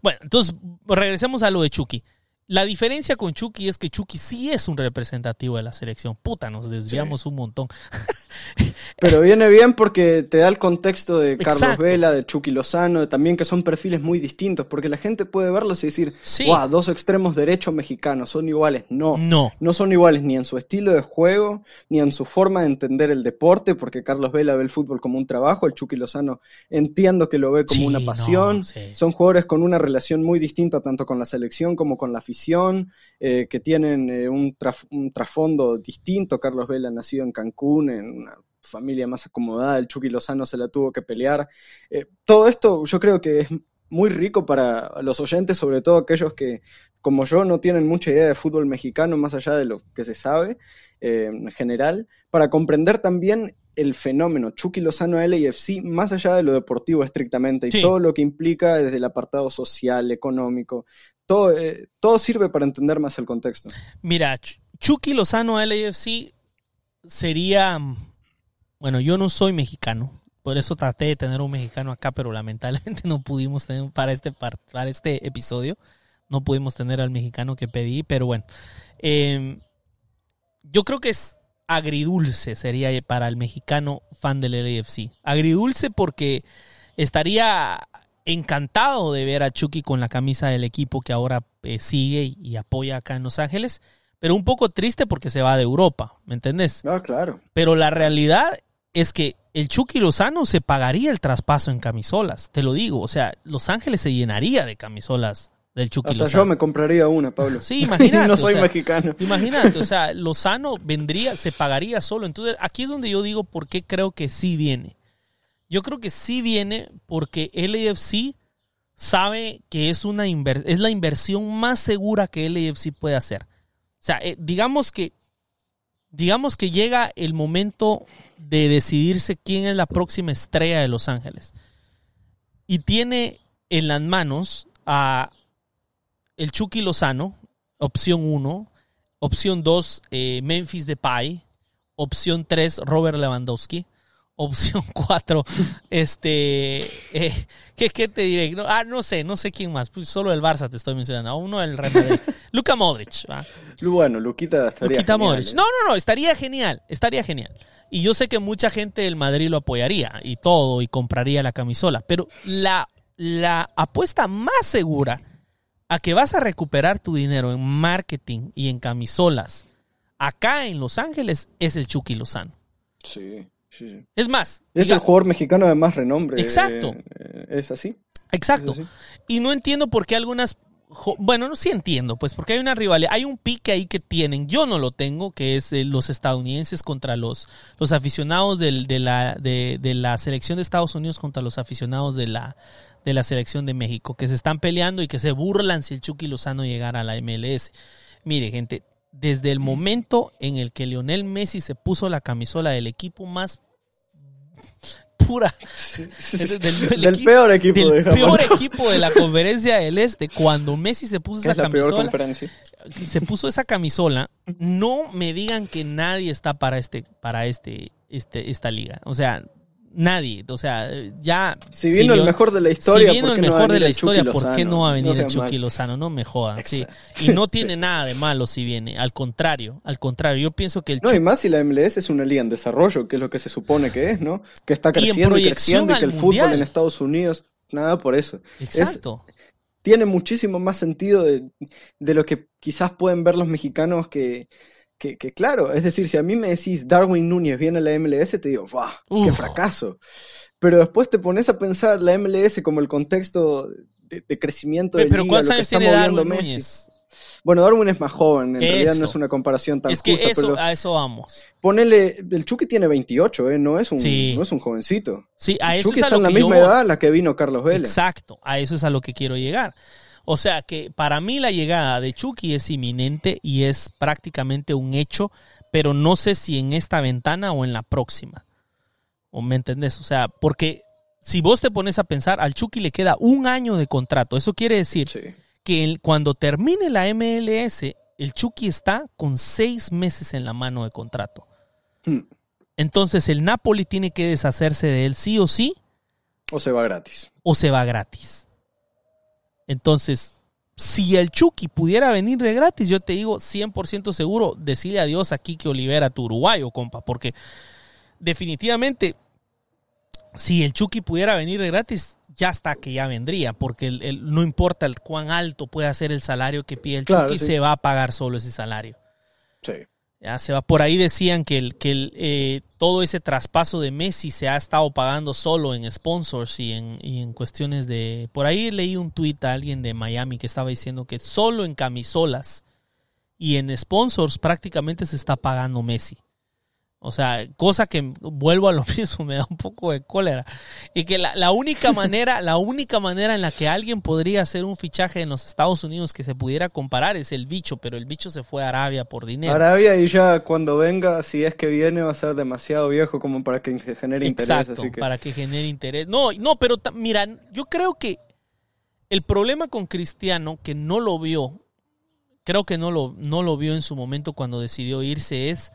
Bueno, entonces regresemos a lo de Chucky. La diferencia con Chucky es que Chucky sí es un representativo de la selección. Puta, nos desviamos un montón. Pero viene bien porque te da el contexto de Carlos Vela, de Chucky Lozano, también que son perfiles muy distintos, porque la gente puede verlos y decir, wow, dos extremos derechos mexicanos, son iguales. No, no, no son iguales ni en su estilo de juego, ni en su forma de entender el deporte, porque Carlos Vela ve el fútbol como un trabajo, el Chucky Lozano entiendo que lo ve como una pasión. son jugadores con una relación muy distinta tanto con la selección como con la afición eh, que tienen eh, un, trasfondo distinto. Carlos Vela nacido en Cancún, en una familia más acomodada, el Chucky Lozano se la tuvo que pelear. Eh, todo esto yo creo que es muy rico para los oyentes, sobre todo aquellos que, como yo, no tienen mucha idea de fútbol mexicano, más allá de lo que se sabe en general, para comprender también el fenómeno Chucky Lozano LAFC más allá de lo deportivo estrictamente y todo lo que implica desde el apartado social, económico, todo, eh, todo sirve para entender más el contexto. Mira, Chucky Lozano LAFC sería, bueno, yo no soy mexicano, por eso traté de tener un mexicano acá, pero lamentablemente no pudimos tener para este, para este episodio, no pudimos tener al mexicano que pedí, pero bueno, em, yo creo que es agridulce sería para el mexicano fan del LAFC. Agridulce porque estaría encantado de ver a Chucky con la camisa del equipo que ahora eh, sigue y apoya acá en Los Ángeles, pero un poco triste porque se va de Europa, ¿me entendés? Ah, claro. Pero la realidad es que el Chucky Lozano se pagaría el traspaso en camisolas, te lo digo, o sea, Los Ángeles se llenaría de camisolas del Chucky Hasta yo me compraría una, Pablo. Sí, imagínate. no soy mexicano. Imagínate, o sea, Lozano vendría, se pagaría solo. Entonces, aquí es donde yo digo por qué creo que sí viene. Yo creo que sí viene porque LAFC sabe que es, una es la inversión más segura que LAFC puede hacer. O sea, eh, digamos que digamos que llega el momento de decidirse quién es la próxima estrella de Los Ángeles. Y tiene en las manos a el Chucky Lozano, opción 1, opción 2, eh, Memphis Depay, opción 3, Robert Lewandowski, opción 4, este, eh, ¿qué, te diré? No, ah, no sé, no sé quién más, pues solo el Barça te estoy mencionando, a uno el Real Madrid, Luka Modric. Bueno, Luquita estaría Luquita Modric. ¿eh? No, no, no, estaría genial, estaría genial. Y yo sé que mucha gente del Madrid lo apoyaría y todo, y compraría la camisola, pero la, la apuesta más segura a que vas a recuperar tu dinero en marketing y en camisolas acá en Los Ángeles es el Chucky Lozano. Sí. Es más. Es el jugador mexicano de más renombre. Exacto. Eh, es así. Exacto. Y no entiendo por qué algunas. Bueno, no sí entiendo, pues porque hay una rivalidad, hay un pique ahí que tienen, yo no lo tengo, que es eh, los estadounidenses contra los, los aficionados de, la, de, la selección de Estados Unidos contra los aficionados de la, de la selección de México, que se están peleando y que se burlan si el Chucky Lozano llegara a la MLS. Mire, gente, desde el momento en el que Lionel Messi se puso la camisola del equipo más pura del, peor equipo del peor equipo de la conferencia del este cuando Messi se puso esa camisola se puso esa camisola no me digan que nadie está para este para este este esta liga. O sea Nadie. O sea, ya. Si vino el mejor de la historia, si vino el mejor de la historia, ¿por qué no va a venir el Chucky Lozano? No me jodan. Sí. Y no tiene nada de malo si viene. Al contrario, al contrario. Yo pienso que el No, y más si la MLS es una liga en desarrollo, que es lo que se supone que es, ¿no? Que está creciendo y, creciendo y que el fútbol en Estados Unidos. Nada por eso. Exacto. tiene muchísimo más sentido de, de lo que quizás pueden ver los mexicanos que que, claro, es decir, si a mí me decís Darwin Núñez viene a la MLS, te digo, ¡guau! ¡Qué fracaso! Pero después te pones a pensar la MLS como el contexto de, crecimiento de Pero ¿cuántos años tiene Darwin Núñez? Bueno, Darwin es más joven, en realidad no es una comparación tan es que justa, eso, a eso vamos. Ponele, el Chucky tiene 28, ¿eh? no, es un, no es un jovencito. Sí, a el eso Chucky es está a lo en la misma edad a la que vino Carlos Vélez. Exacto, a eso es a lo que quiero llegar. O sea que para mí la llegada de Chucky es inminente y es prácticamente un hecho, pero no sé si en esta ventana o en la próxima. ¿O me entendés? O sea, porque si vos te pones a pensar, al Chucky le queda un año de contrato. Eso quiere decir que cuando termine la MLS, el Chucky está con seis meses en la mano de contrato. Hmm. Entonces el Napoli tiene que deshacerse de él sí o sí. O se va gratis. O se va gratis. Entonces, si el Chucky pudiera venir de gratis, yo te digo 100% seguro, decirle adiós a Kike Olivera, tu uruguayo, compa, porque definitivamente, si el Chucky pudiera venir de gratis, ya está que ya vendría, porque no importa el cuán alto pueda ser el salario que pide el Chucky, se va a pagar solo ese salario. Sí. Ya se va. Por ahí decían que, el, que el, eh, todo ese traspaso de Messi se ha estado pagando solo en sponsors y en, y en cuestiones de... Por ahí leí un tuit a alguien de Miami que estaba diciendo que solo en camisolas y en sponsors prácticamente se está pagando Messi. O sea, cosa que vuelvo a lo mismo, me da un poco de cólera. Y que la, única manera, la única manera en la que alguien podría hacer un fichaje en los Estados Unidos que se pudiera comparar es el bicho, pero el bicho se fue a Arabia por dinero. Arabia y ya cuando venga, si es que viene, va a ser demasiado viejo como para que genere interés. Exacto, para que genere interés. No, no, pero mira, yo creo que el problema con Cristiano, que no lo vio, creo que no lo, no lo vio en su momento cuando decidió irse, es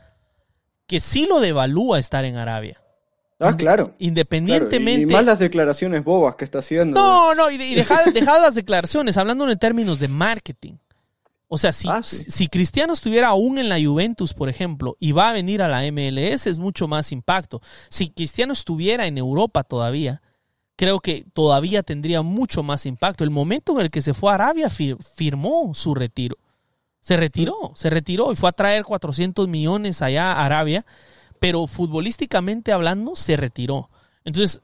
que sí lo devalúa estar en Arabia. Ah, claro. Independientemente. Y, más las declaraciones bobas que está haciendo. No, no, y, dejad, las declaraciones, hablando en términos de marketing. O sea, si, ah, si Cristiano estuviera aún en la Juventus, por ejemplo, y va a venir a la MLS, es mucho más impacto. Si Cristiano estuviera en Europa todavía, creo que todavía tendría mucho más impacto. El momento en el que se fue a Arabia firmó su retiro. Se retiró, se retiró y fue a traer 400 millones allá a Arabia, pero futbolísticamente hablando se retiró. Entonces,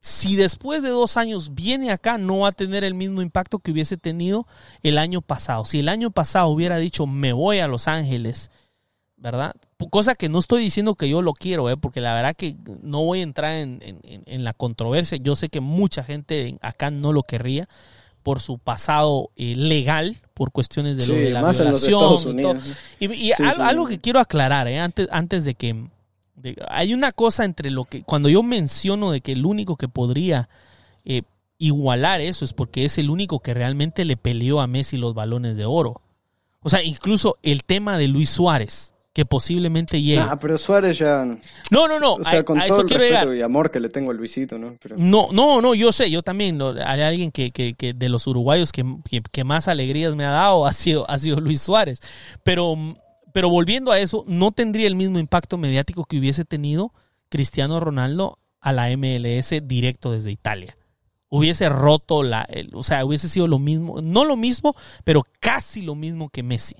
si después de dos años viene acá, no va a tener el mismo impacto que hubiese tenido el año pasado. Si el año pasado hubiera dicho, me voy a Los Ángeles, ¿verdad? Cosa que no estoy diciendo que yo lo quiero, ¿eh? porque la verdad que no voy a entrar en, en la controversia. Yo sé que mucha gente acá no lo querría por su pasado eh, legal, por cuestiones de, lo de la violación. Y, algo que quiero aclarar, eh, antes, antes de que... hay una cosa entre lo que... Cuando yo menciono de que el único que podría eh, igualar eso es porque es el único que realmente le peleó a Messi los balones de oro. O sea, incluso el tema de Luis Suárez que posiblemente llegue. Ah, pero Suárez ya. No, no, no. O sea, con todo el respeto y amor que le tengo al Luisito, ¿no? No, no, no, yo sé, yo también. Hay alguien que, que, que de los uruguayos que, que, más alegrías me ha dado ha sido, ha sido Luis Suárez. Pero, pero volviendo a eso, no tendría el mismo impacto mediático que hubiese tenido Cristiano Ronaldo a la MLS directo desde Italia. Hubiese roto la. o sea, hubiese sido lo mismo. No lo mismo, pero casi lo mismo que Messi.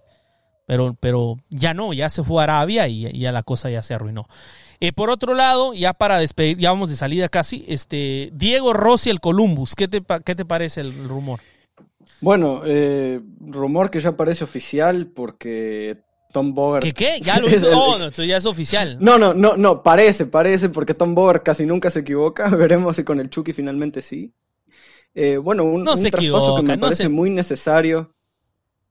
Pero, pero ya no, ya se fue a Arabia y ya la cosa ya se arruinó. Eh, por otro lado, ya para despedir, ya vamos de salida casi, este, Diego Rossi el Columbus, ¿qué te, qué te parece el rumor? Bueno, eh, rumor que ya parece oficial porque Tom Bogart. ¿Qué qué? Ya lo hizo. Oh, no, esto ya es oficial. No, no, no, no, parece, parece, porque Tom Bogart casi nunca se equivoca. Veremos si con el Chucky finalmente sí. Eh, bueno, un, no un traspaso que me parece muy necesario.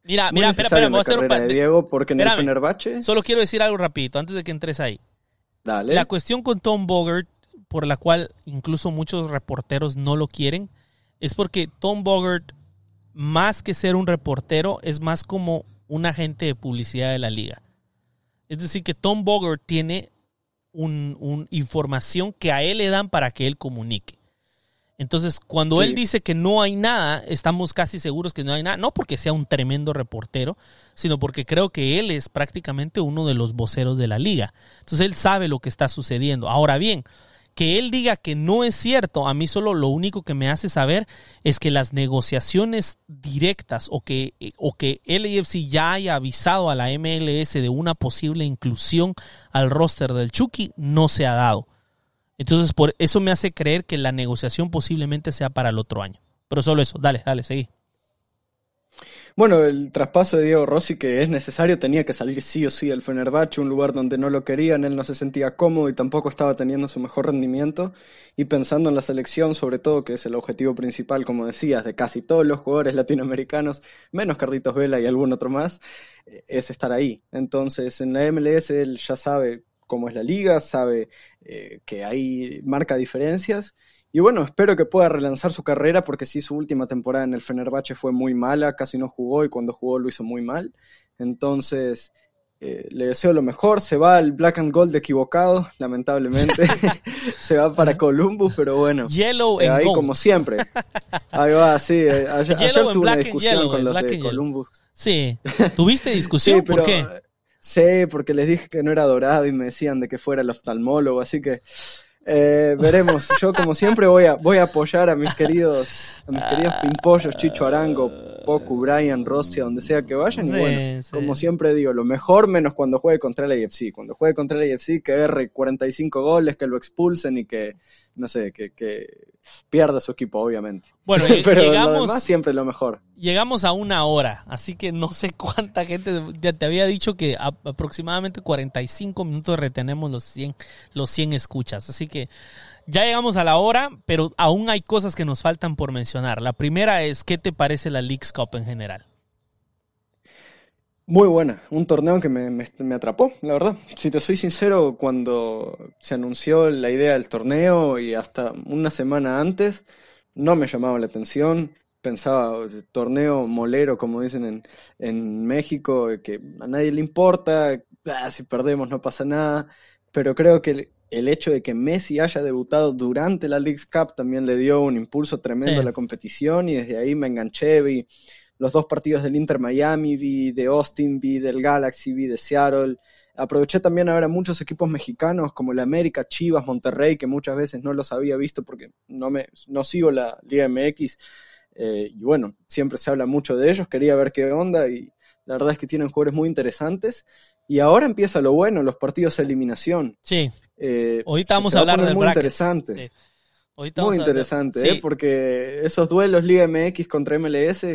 Mira, mira, espera, espera, voy a hacer un Diego porque en el Fenerbahce. Solo quiero decir algo rapidito antes de que entres ahí. Dale. La cuestión con Tom Bogart, por la cual incluso muchos reporteros no lo quieren, es porque Tom Bogart, más que ser un reportero, es más como un agente de publicidad de la liga. Es decir, que Tom Bogart tiene un, información que a él le dan para que él comunique. Entonces, cuando él dice que no hay nada, estamos casi seguros que no hay nada, no porque sea un tremendo reportero, sino porque creo que él es prácticamente uno de los voceros de la liga. Entonces, él sabe lo que está sucediendo. Ahora bien, que él diga que no es cierto, a mí solo lo único que me hace saber es que las negociaciones directas o que, o que LAFC ya haya avisado a la MLS de una posible inclusión al roster del Chucky no se ha dado. Entonces, por eso me hace creer que la negociación posiblemente sea para el otro año. Pero solo eso, dale, dale, seguí. Bueno, el traspaso de Diego Rossi que es necesario tenía que salir sí o sí del Fenerbahce, un lugar donde no lo querían, él no se sentía cómodo y tampoco estaba teniendo su mejor rendimiento. Y pensando en la selección, sobre todo, que es el objetivo principal, como decías, de casi todos los jugadores latinoamericanos, menos Carlitos Vela y algún otro más, eh, es estar ahí. Entonces, en la MLS él ya sabe cómo es la liga, sabe eh, que ahí marca diferencias y bueno, espero que pueda relanzar su carrera porque sí, su última temporada en el Fenerbahce fue muy mala, casi no jugó y cuando jugó lo hizo muy mal. Entonces, eh, le deseo lo mejor. Se va al Black and Gold equivocado, lamentablemente. se va para Columbus, pero bueno. Yellow ahí como siempre. Ahí va, sí. Eh, ayer, tuve una discusión con los de Columbus. Sí. ¿Tuviste discusión? ¿Por qué? Sí, porque les dije que no era dorado y me decían de que fuera el oftalmólogo, así que eh, veremos. Yo, como siempre, voy a, voy a apoyar a mis queridos, a mis queridos pimpollos, Chicho Arango, Poku, Brian, Rossi, donde sea que vayan. y bueno, como siempre digo, lo mejor menos cuando juegue contra el AFC. Cuando juegue contra el AFC, que erre 45 goles, que lo expulsen y que, no sé, que, que pierda su equipo, obviamente. Bueno, Pero llegamos, lo siempre lo mejor. Llegamos a una hora, así que no sé cuánta gente, ya te había dicho que aproximadamente 45 minutos retenemos los 100, los 100 escuchas, así que ya llegamos a la hora, pero aún hay cosas que nos faltan por mencionar. La primera es, ¿qué te parece la League's Cup en general? Muy buena, un torneo que me, me, atrapó, la verdad. Si te soy sincero, cuando se anunció la idea del torneo y hasta una semana antes, no me llamaba la atención. Pensaba, torneo molero, como dicen en, en México, que a nadie le importa, ah, si perdemos no pasa nada. Pero creo que el, hecho de que Messi haya debutado durante la League's Cup también le dio un impulso tremendo a la competición y desde ahí me enganché, vi los dos partidos del Inter Miami, vi de Austin, vi del Galaxy, vi de Seattle. Aproveché también a ver a muchos equipos mexicanos como el América, Chivas, Monterrey, que muchas veces no los había visto porque no, me, no sigo la Liga MX. Eh, y bueno, siempre se habla mucho de ellos, quería ver qué onda y la verdad es que tienen jugadores muy interesantes. Y ahora empieza lo bueno, los partidos de eliminación. Sí. Eh, Ahorita vamos a hablar del muy interesante. Sí. Muy interesante, ¿eh? porque esos duelos Liga MX contra MLS,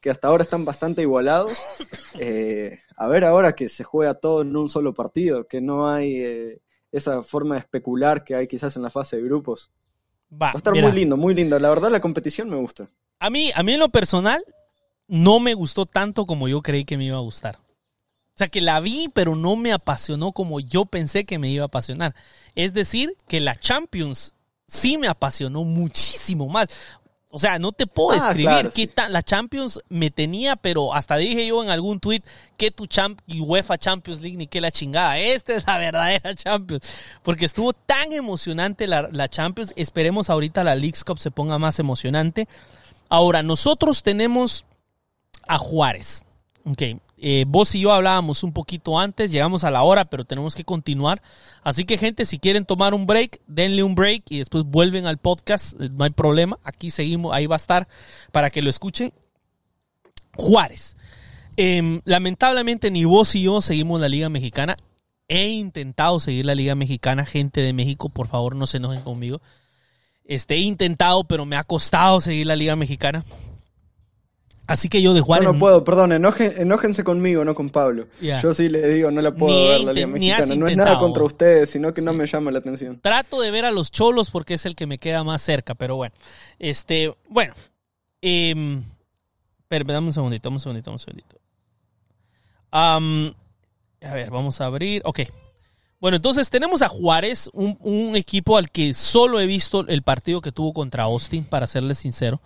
que hasta ahora están bastante igualados, eh, a ver ahora que se juega todo en un solo partido, que no hay eh, esa forma de especular que hay quizás en la fase de grupos. Va, a estar muy lindo, muy lindo. La verdad la competición me gusta. A mí, a mí en lo personal, no me gustó tanto como yo creí que me iba a gustar. O sea, que la vi, pero no me apasionó como yo pensé que me iba a apasionar. Es decir, que la Champions sí me apasionó muchísimo más. O sea, no te puedo ah, escribir qué la Champions me tenía, pero hasta dije yo en algún tweet que tu champ y UEFA Champions League ni que la chingada. Esta es la verdadera Champions. Porque estuvo tan emocionante la, la Champions. Esperemos ahorita la Leagues Cup se ponga más emocionante. Ahora, nosotros tenemos a Juárez. Ok, eh, vos y yo hablábamos un poquito antes, llegamos a la hora, pero tenemos que continuar. Así que gente, si quieren tomar un break, denle un break y después vuelven al podcast, eh, no hay problema. Aquí seguimos, ahí va a estar para que lo escuchen. Juárez. Em, lamentablemente ni vos y yo seguimos la Liga Mexicana. He intentado seguir la Liga Mexicana, gente de México, por favor no se enojen conmigo. Este, he intentado, pero me ha costado seguir la Liga Mexicana. Así que yo de Juárez. No, no puedo, perdón, enójense conmigo, no con Pablo. Yo sí le digo, no la puedo ver la Liga Mexicana. No es nada contra ustedes, sino que no me llama la atención. Trato de ver a los cholos porque es el que me queda más cerca, pero bueno. Este, bueno. Eh, pero, dame un segundito, un segundito, un segundito. a ver, vamos a abrir. Ok. Bueno, entonces tenemos a Juárez, un, un equipo al que solo he visto el partido que tuvo contra Austin, para serles sincero.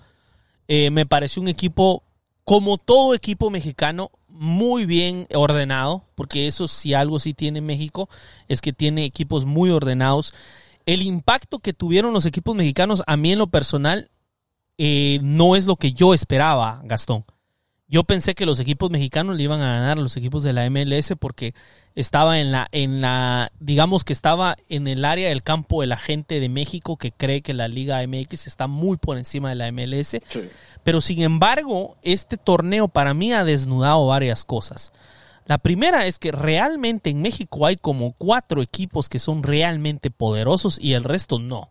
Eh, me pareció un equipo, como todo equipo mexicano, muy bien ordenado, porque eso si algo sí tiene México, es que tiene equipos muy ordenados. El impacto que tuvieron los equipos mexicanos, a mí en lo personal, eh, no es lo que yo esperaba, Gastón. Yo pensé que los equipos mexicanos le iban a ganar a los equipos de la MLS porque estaba en la, en la, digamos que estaba en el área del campo de la gente de México que cree que la Liga MX está muy por encima de la MLS. Pero sin embargo, este torneo para mí ha desnudado varias cosas. La primera es que realmente en México hay como cuatro equipos que son realmente poderosos y el resto no.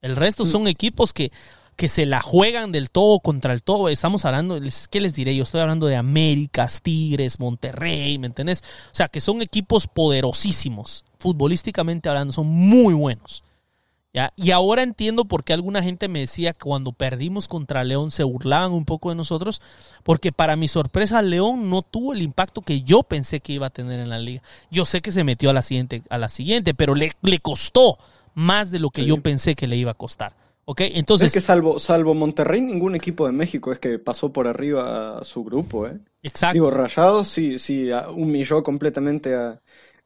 El resto mm. son equipos que que se la juegan del todo contra el todo. Estamos hablando, ¿qué les diré? Yo estoy hablando de Américas, Tigres, Monterrey, ¿me entendés? O sea, que son equipos poderosísimos, futbolísticamente hablando, son muy buenos. ¿ya? Y ahora entiendo por qué alguna gente me decía que cuando perdimos contra León se burlaban un poco de nosotros, porque para mi sorpresa León no tuvo el impacto que yo pensé que iba a tener en la liga. Yo sé que se metió a la siguiente, a la siguiente pero le, le costó más de lo que yo pensé que le iba a costar entonces. Es que salvo, salvo Monterrey, ningún equipo de México es que pasó por arriba a su grupo, ¿eh? Exacto. Digo, Rayados sí, sí humilló completamente a,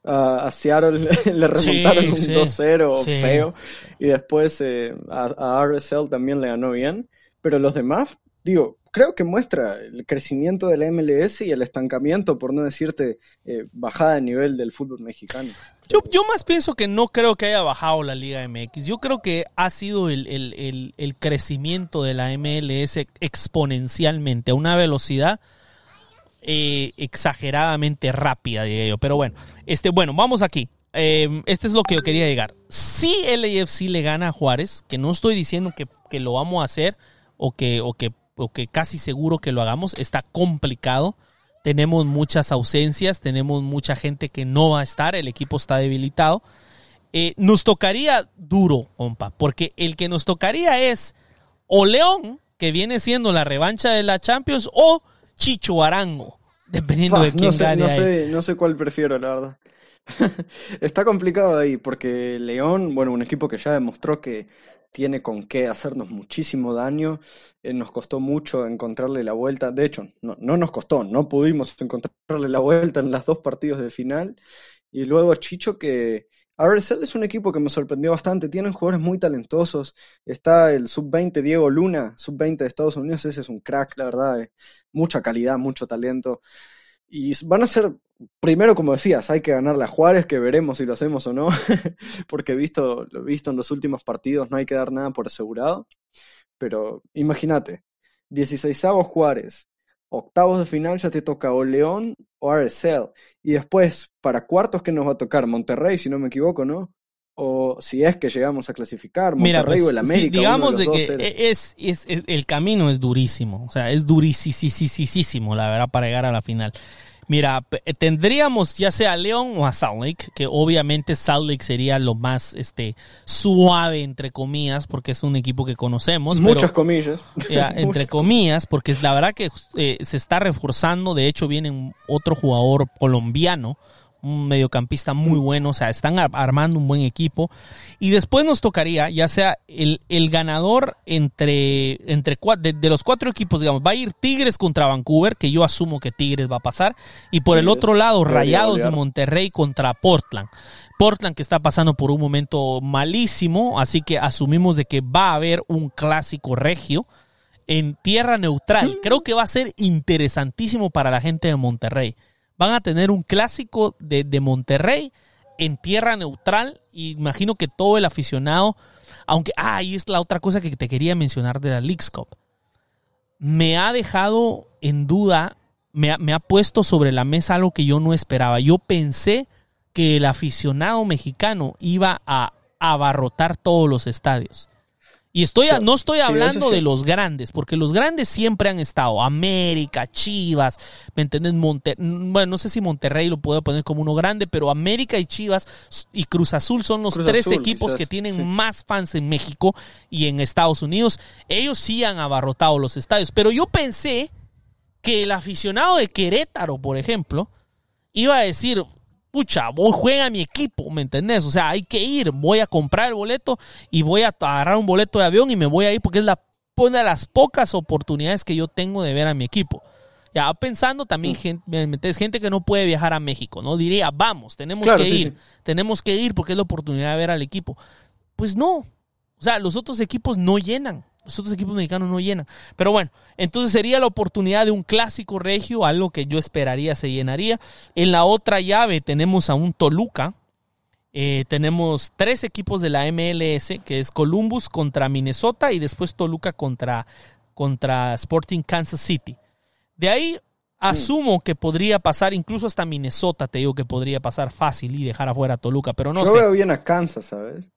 a, Seattle, le remontaron un 2-0 feo. Y después eh, a, RSL también le ganó bien. Pero los demás, digo, creo que muestra el crecimiento de la MLS y el estancamiento, por no decirte eh, bajada de nivel del fútbol mexicano. Yo, más pienso que no creo que haya bajado la Liga MX. Yo creo que ha sido el, el, crecimiento de la MLS exponencialmente, a una velocidad eh, exageradamente rápida, diría yo. Pero bueno, este, bueno, vamos aquí. Eh, este es lo que yo quería llegar. Si el AFC le gana a Juárez, que no estoy diciendo que, que lo vamos a hacer o que, o que, o que casi seguro que lo hagamos, está complicado tenemos muchas ausencias, tenemos mucha gente que no va a estar, el equipo está debilitado. Eh, nos tocaría duro, compa, porque el que nos tocaría es o León, que viene siendo la revancha de la Champions, o Chicho Arango, dependiendo de quién no sé, gane. No sé, no sé cuál prefiero, la verdad. Está complicado ahí, porque León, bueno, un equipo que ya demostró que tiene con qué hacernos muchísimo daño. Eh, nos costó mucho encontrarle la vuelta. De hecho, no, no, nos costó, no pudimos encontrarle la vuelta en los dos partidos de final. Y luego Chicho, que RSL es un equipo que me sorprendió bastante. Tienen jugadores muy talentosos. Está el sub-20 Diego Luna, sub-20 de Estados Unidos. Ese es un crack, la verdad. Eh. Mucha calidad, mucho talento. Y van a ser primero, como decías, hay que ganarle a Juárez, que veremos si lo hacemos o no, porque visto, visto en los últimos partidos no hay que dar nada por asegurado. Pero imagínate, 16 Juárez, octavos de final ya te toca o León o RSL. Y después, para cuartos, que nos va a tocar? Monterrey, si no me equivoco, ¿no? O si es que llegamos a clasificar, Monterrey o el pues, América. Digamos de, que es, es, el camino es durísimo, o sea, es durísimo, la verdad, para llegar a la final. Mira, eh, tendríamos ya sea a León o a Salt Lake, que obviamente Salt Lake sería lo más este, suave, entre comillas, porque es un equipo que conocemos. Muchas comillas. entre comillas, porque la verdad que eh, se está reforzando. De hecho, viene otro jugador colombiano un mediocampista muy bueno, o sea, están armando un buen equipo. Y después nos tocaría, ya sea el, el ganador entre, entre de, los cuatro equipos, digamos, va a ir Tigres contra Vancouver, que yo asumo que Tigres va a pasar, y por el otro lado, Rayados de Monterrey contra Portland. Portland que está pasando por un momento malísimo, así que asumimos de que va a haber un clásico regio en tierra neutral. Creo que va a ser interesantísimo para la gente de Monterrey van a tener un clásico de, Monterrey en tierra neutral. Y imagino que todo el aficionado, aunque, ah, ahí es la otra cosa que te quería mencionar de la Leagues Cup. Me ha dejado en duda, me ha, me ha puesto sobre la mesa algo que yo no esperaba. Yo pensé que el aficionado mexicano iba a abarrotar todos los estadios. Y estoy, no estoy hablando de los grandes, porque los grandes siempre han estado. América, Chivas, ¿me entiendes? bueno, no sé si Monterrey lo puedo poner como uno grande, pero América y Chivas y Cruz Azul son los tres equipos que tienen más fans en México y en Estados Unidos. Ellos sí han abarrotado los estadios, pero yo pensé que el aficionado de Querétaro, por ejemplo, iba a decir, pucha, voy, juega mi equipo, ¿me entendés? O sea, hay que ir, voy a comprar el boleto y voy a agarrar un boleto de avión y me voy a ir porque es la, una de las pocas oportunidades que yo tengo de ver a mi equipo. Ya pensando también, Mm. gente, me metes gente que no puede viajar a México, ¿no? Diría, vamos, tenemos Claro, que sí, ir, sí. tenemos que ir porque es la oportunidad de ver al equipo. Pues no. O sea, los otros equipos no llenan. Los otros equipos mexicanos no llenan. Pero bueno, entonces sería la oportunidad de un clásico regio, algo que yo esperaría se llenaría. En la otra llave tenemos a un Toluca. Eh, tenemos tres equipos de la MLS, que es Columbus contra Minnesota y después Toluca contra, contra Sporting Kansas City. De ahí asumo que podría pasar, incluso hasta Minnesota, te digo que podría pasar fácil y dejar afuera a Toluca, pero no Yo sé. veo bien a Kansas, ¿sabes?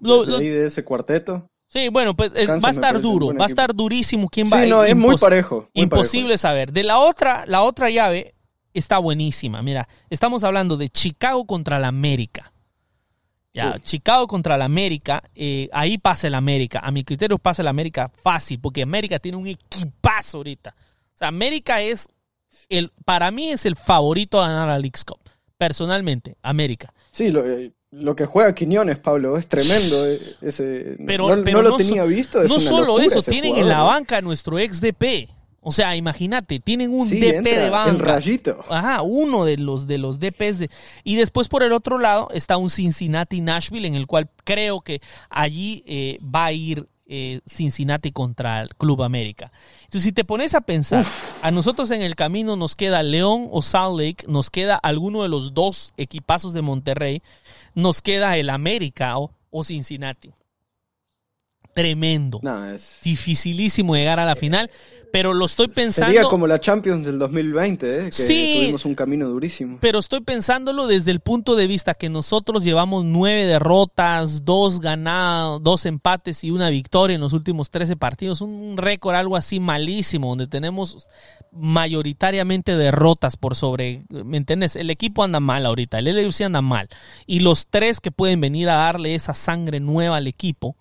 Lo- lo- de ese cuarteto. Sí, bueno, pues es- va a estar duro, va a estar durísimo. ¿Quién va? Sí, no, es muy parejo. muy Imposible saber. De la otra, la otra llave está buenísima. Mira, estamos hablando de Chicago contra la América. Ya. Chicago contra la América, eh, ahí pasa el América. A mi criterio pasa el América fácil, porque América tiene un equipazo ahorita. O sea, América es el, para mí es el favorito a ganar la League's Cup. Personalmente, América. Sí, lo, eh, lo que juega Quiñones, Pablo, es tremendo. Ese, Pero, no, pero no lo no tenía so- visto. Es no una solo eso, tienen en la banca a nuestro ex DP. O sea, imagínate, tienen un Sí, DP entra de banca. El rayito. Ajá, uno de los de los DPs de y después por el otro lado está un Cincinnati Nashville en el cual creo que allí eh, va a ir eh, Cincinnati contra el Club América. Entonces si te pones a pensar, a nosotros en el camino nos queda León o Salt Lake, nos queda alguno de los dos equipazos de Monterrey, nos queda el América o, o Cincinnati. Tremendo. No, es, Dificilísimo llegar a la final, pero lo estoy pensando. sería como la Champions del 2020, ¿eh? que Sí. tuvimos un camino durísimo. pero estoy pensándolo desde el punto de vista que nosotros llevamos nueve derrotas, dos ganados, dos empates y una victoria en los últimos 13 partidos. Un récord algo así malísimo, donde tenemos mayoritariamente derrotas por sobre, ¿me entiendes? El equipo anda mal ahorita, el LFC anda mal. Y los tres que pueden venir a darle esa sangre nueva al equipo,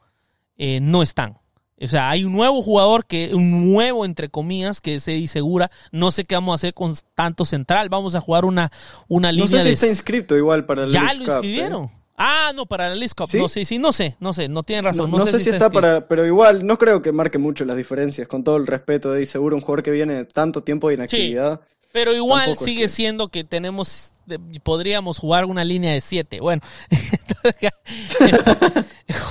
eh, no están. O sea, hay un nuevo jugador que, un nuevo entre comillas, que se disegura. No sé qué vamos a hacer con tanto central. Vamos a jugar una, una No línea sé si de. está inscrito igual para el ya lo Cup, ¿eh? inscribieron. Ah, no, para la Cup. ¿Sí? No, sí, sí, no sé, no sé, no tienen No, razón. no sé, si está, para, pero igual no creo que marque mucho las diferencias, con todo el respeto de seguro un jugador que viene de tanto tiempo de inactividad. Pero igual es sigue que- siendo que tenemos, podríamos jugar una línea de siete. Bueno,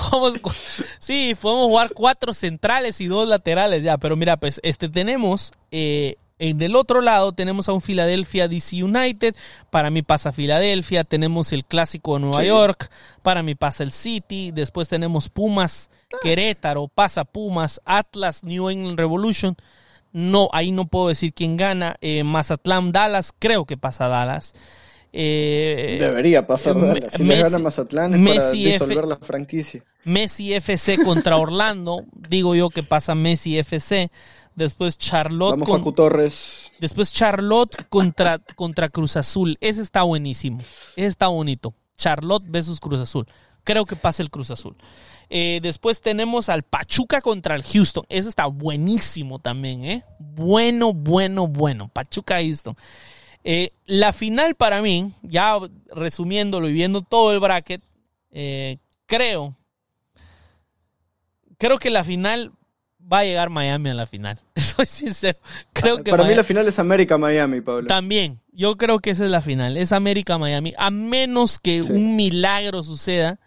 jugamos cu- sí, podemos jugar cuatro centrales y dos laterales ya. Pero mira, pues este tenemos eh, en del otro lado tenemos a un Philadelphia DC United. Para mí pasa Philadelphia. Tenemos el clásico de Nueva Sí. York. Para mí pasa el City. Después tenemos Pumas, Querétaro, pasa Pumas, Atlas, New England Revolution. No, ahí no puedo decir quién gana. Eh, Mazatlán, Dallas, creo que pasa Dallas. Eh, Debería pasar Dallas. Si Messi- le gana Mazatlán es Messi para F- disolver la franquicia. Messi FC contra Orlando. Digo yo que pasa Messi FC. Después Charlotte, Vamos con- Torres. después Charlotte contra, contra Cruz Azul. Ese está buenísimo. Ese está bonito. Charlotte versus Cruz Azul. Creo que pasa el Cruz Azul. Eh, después tenemos al Pachuca contra el Houston. Ese está buenísimo también, ¿eh? Bueno, bueno, bueno. Pachuca Houston. Eh, la final para mí, ya resumiéndolo y viendo todo el bracket, eh, creo, creo que la final va a llegar Miami a la final. Soy sincero. Creo que Para mí la final es América-Miami, Pablo. también, yo creo que esa es la final. Es América-Miami. A menos que Sí. un milagro suceda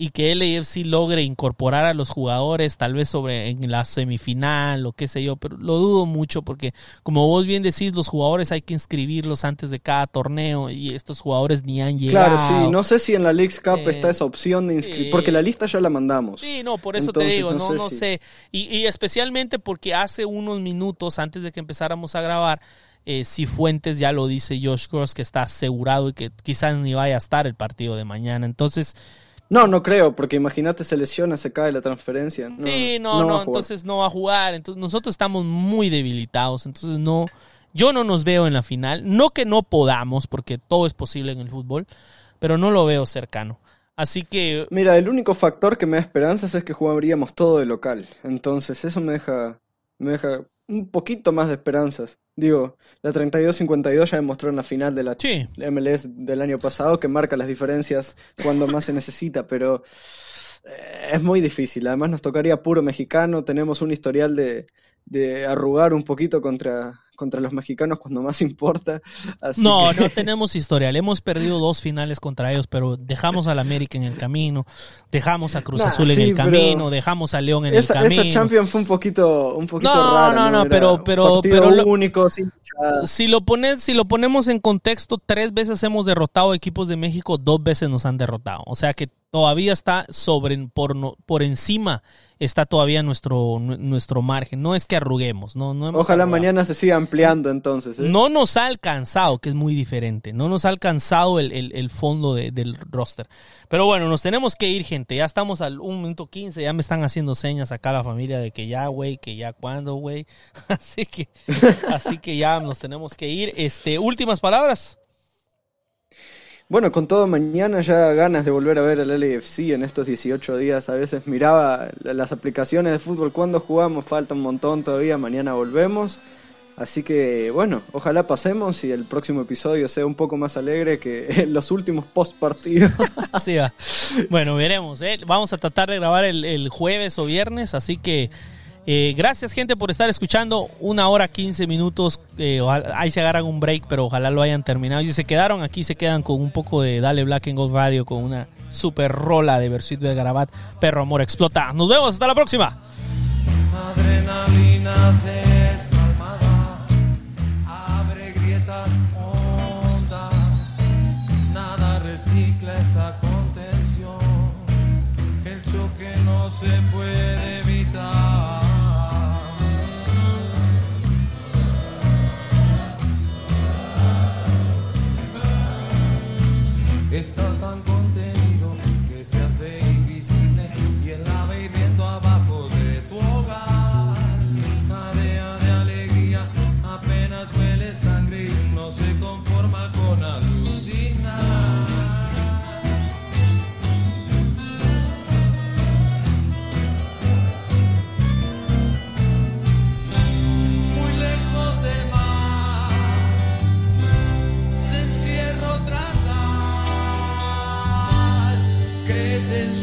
y que LAFC logre incorporar a los jugadores, tal vez sobre en la semifinal o qué sé yo, pero lo dudo mucho porque, como vos bien decís, los jugadores hay que inscribirlos antes de cada torneo y estos jugadores ni han llegado. Claro, sí. No sé si en la Leagues Cup Eh, está esa opción de inscribir. Porque la lista ya la mandamos. Sí, no, por eso te digo, no no, sé no si- sé. Y, y especialmente porque hace unos minutos antes de que empezáramos a grabar, eh, Cifuentes ya lo dice Josh Cross que está asegurado y que quizás ni vaya a estar el partido de mañana. Entonces, No, no creo, porque imagínate, se lesiona, se cae la transferencia. No, sí, no, no, entonces no va a jugar. Entonces, nosotros estamos muy debilitados. Entonces, no, yo no nos veo en la final. No que no podamos, porque todo es posible en el fútbol, pero no lo veo cercano. Así que Mira, el único factor que me da esperanzas es que jugaríamos todo de local. Entonces, eso me deja, me deja un poquito más de esperanzas. Digo, la 32-52 ya demostró en la final de la sí, MLS del año pasado que marca las diferencias cuando más se necesita, pero eh, es muy difícil. Además nos tocaría puro mexicano, tenemos un historial de, de arrugar un poquito contra, contra los mexicanos cuando más importa. no, no tenemos historial. Hemos perdido dos finales contra ellos, pero dejamos al América en el camino, dejamos a Cruz Azul en el camino, dejamos a León en el camino. Esa Champions fue un poquito, un poquito no, No, no, pero, pero, pero único, si lo pones, si lo ponemos en contexto, tres veces hemos derrotado equipos de México, dos veces nos han derrotado. O sea que todavía está sobre por, por encima está todavía nuestro, nuestro margen. No es que arruguemos. No, no Ojalá mañana se siga ampliando entonces. ¿eh? No nos ha alcanzado, que es muy diferente. No nos ha alcanzado el, fondo del roster. Pero bueno, nos tenemos que ir, gente. Ya estamos al 1 minuto 15. Ya me están haciendo señas acá la familia de que ya, güey, que ya cuándo, güey. Así que, así que ya nos tenemos que ir. Este, últimas palabras. Bueno, con todo mañana ya ganas de volver a ver el LAFC en estos 18 días. A veces miraba las aplicaciones de fútbol cuando jugamos, falta un montón todavía, mañana volvemos. Así que bueno, ojalá pasemos y el próximo episodio sea un poco más alegre que los últimos post partidos. Bueno, veremos. ¿eh? Vamos a tratar de grabar el, el jueves o viernes, así que eh, gracias, gente, por estar escuchando. Una hora, 15 minutos. Eh, ahí se agarran un break, pero ojalá lo hayan terminado. Y si se quedaron aquí, se quedan con un poco de Dale Black and Gold Radio, con una super rola de Versuit de Garabat. Perro Amor Explota. Nos vemos, hasta la próxima. Adrenalina desalmada, abre recicla esta contención, el choque no se está tan en sus ojos.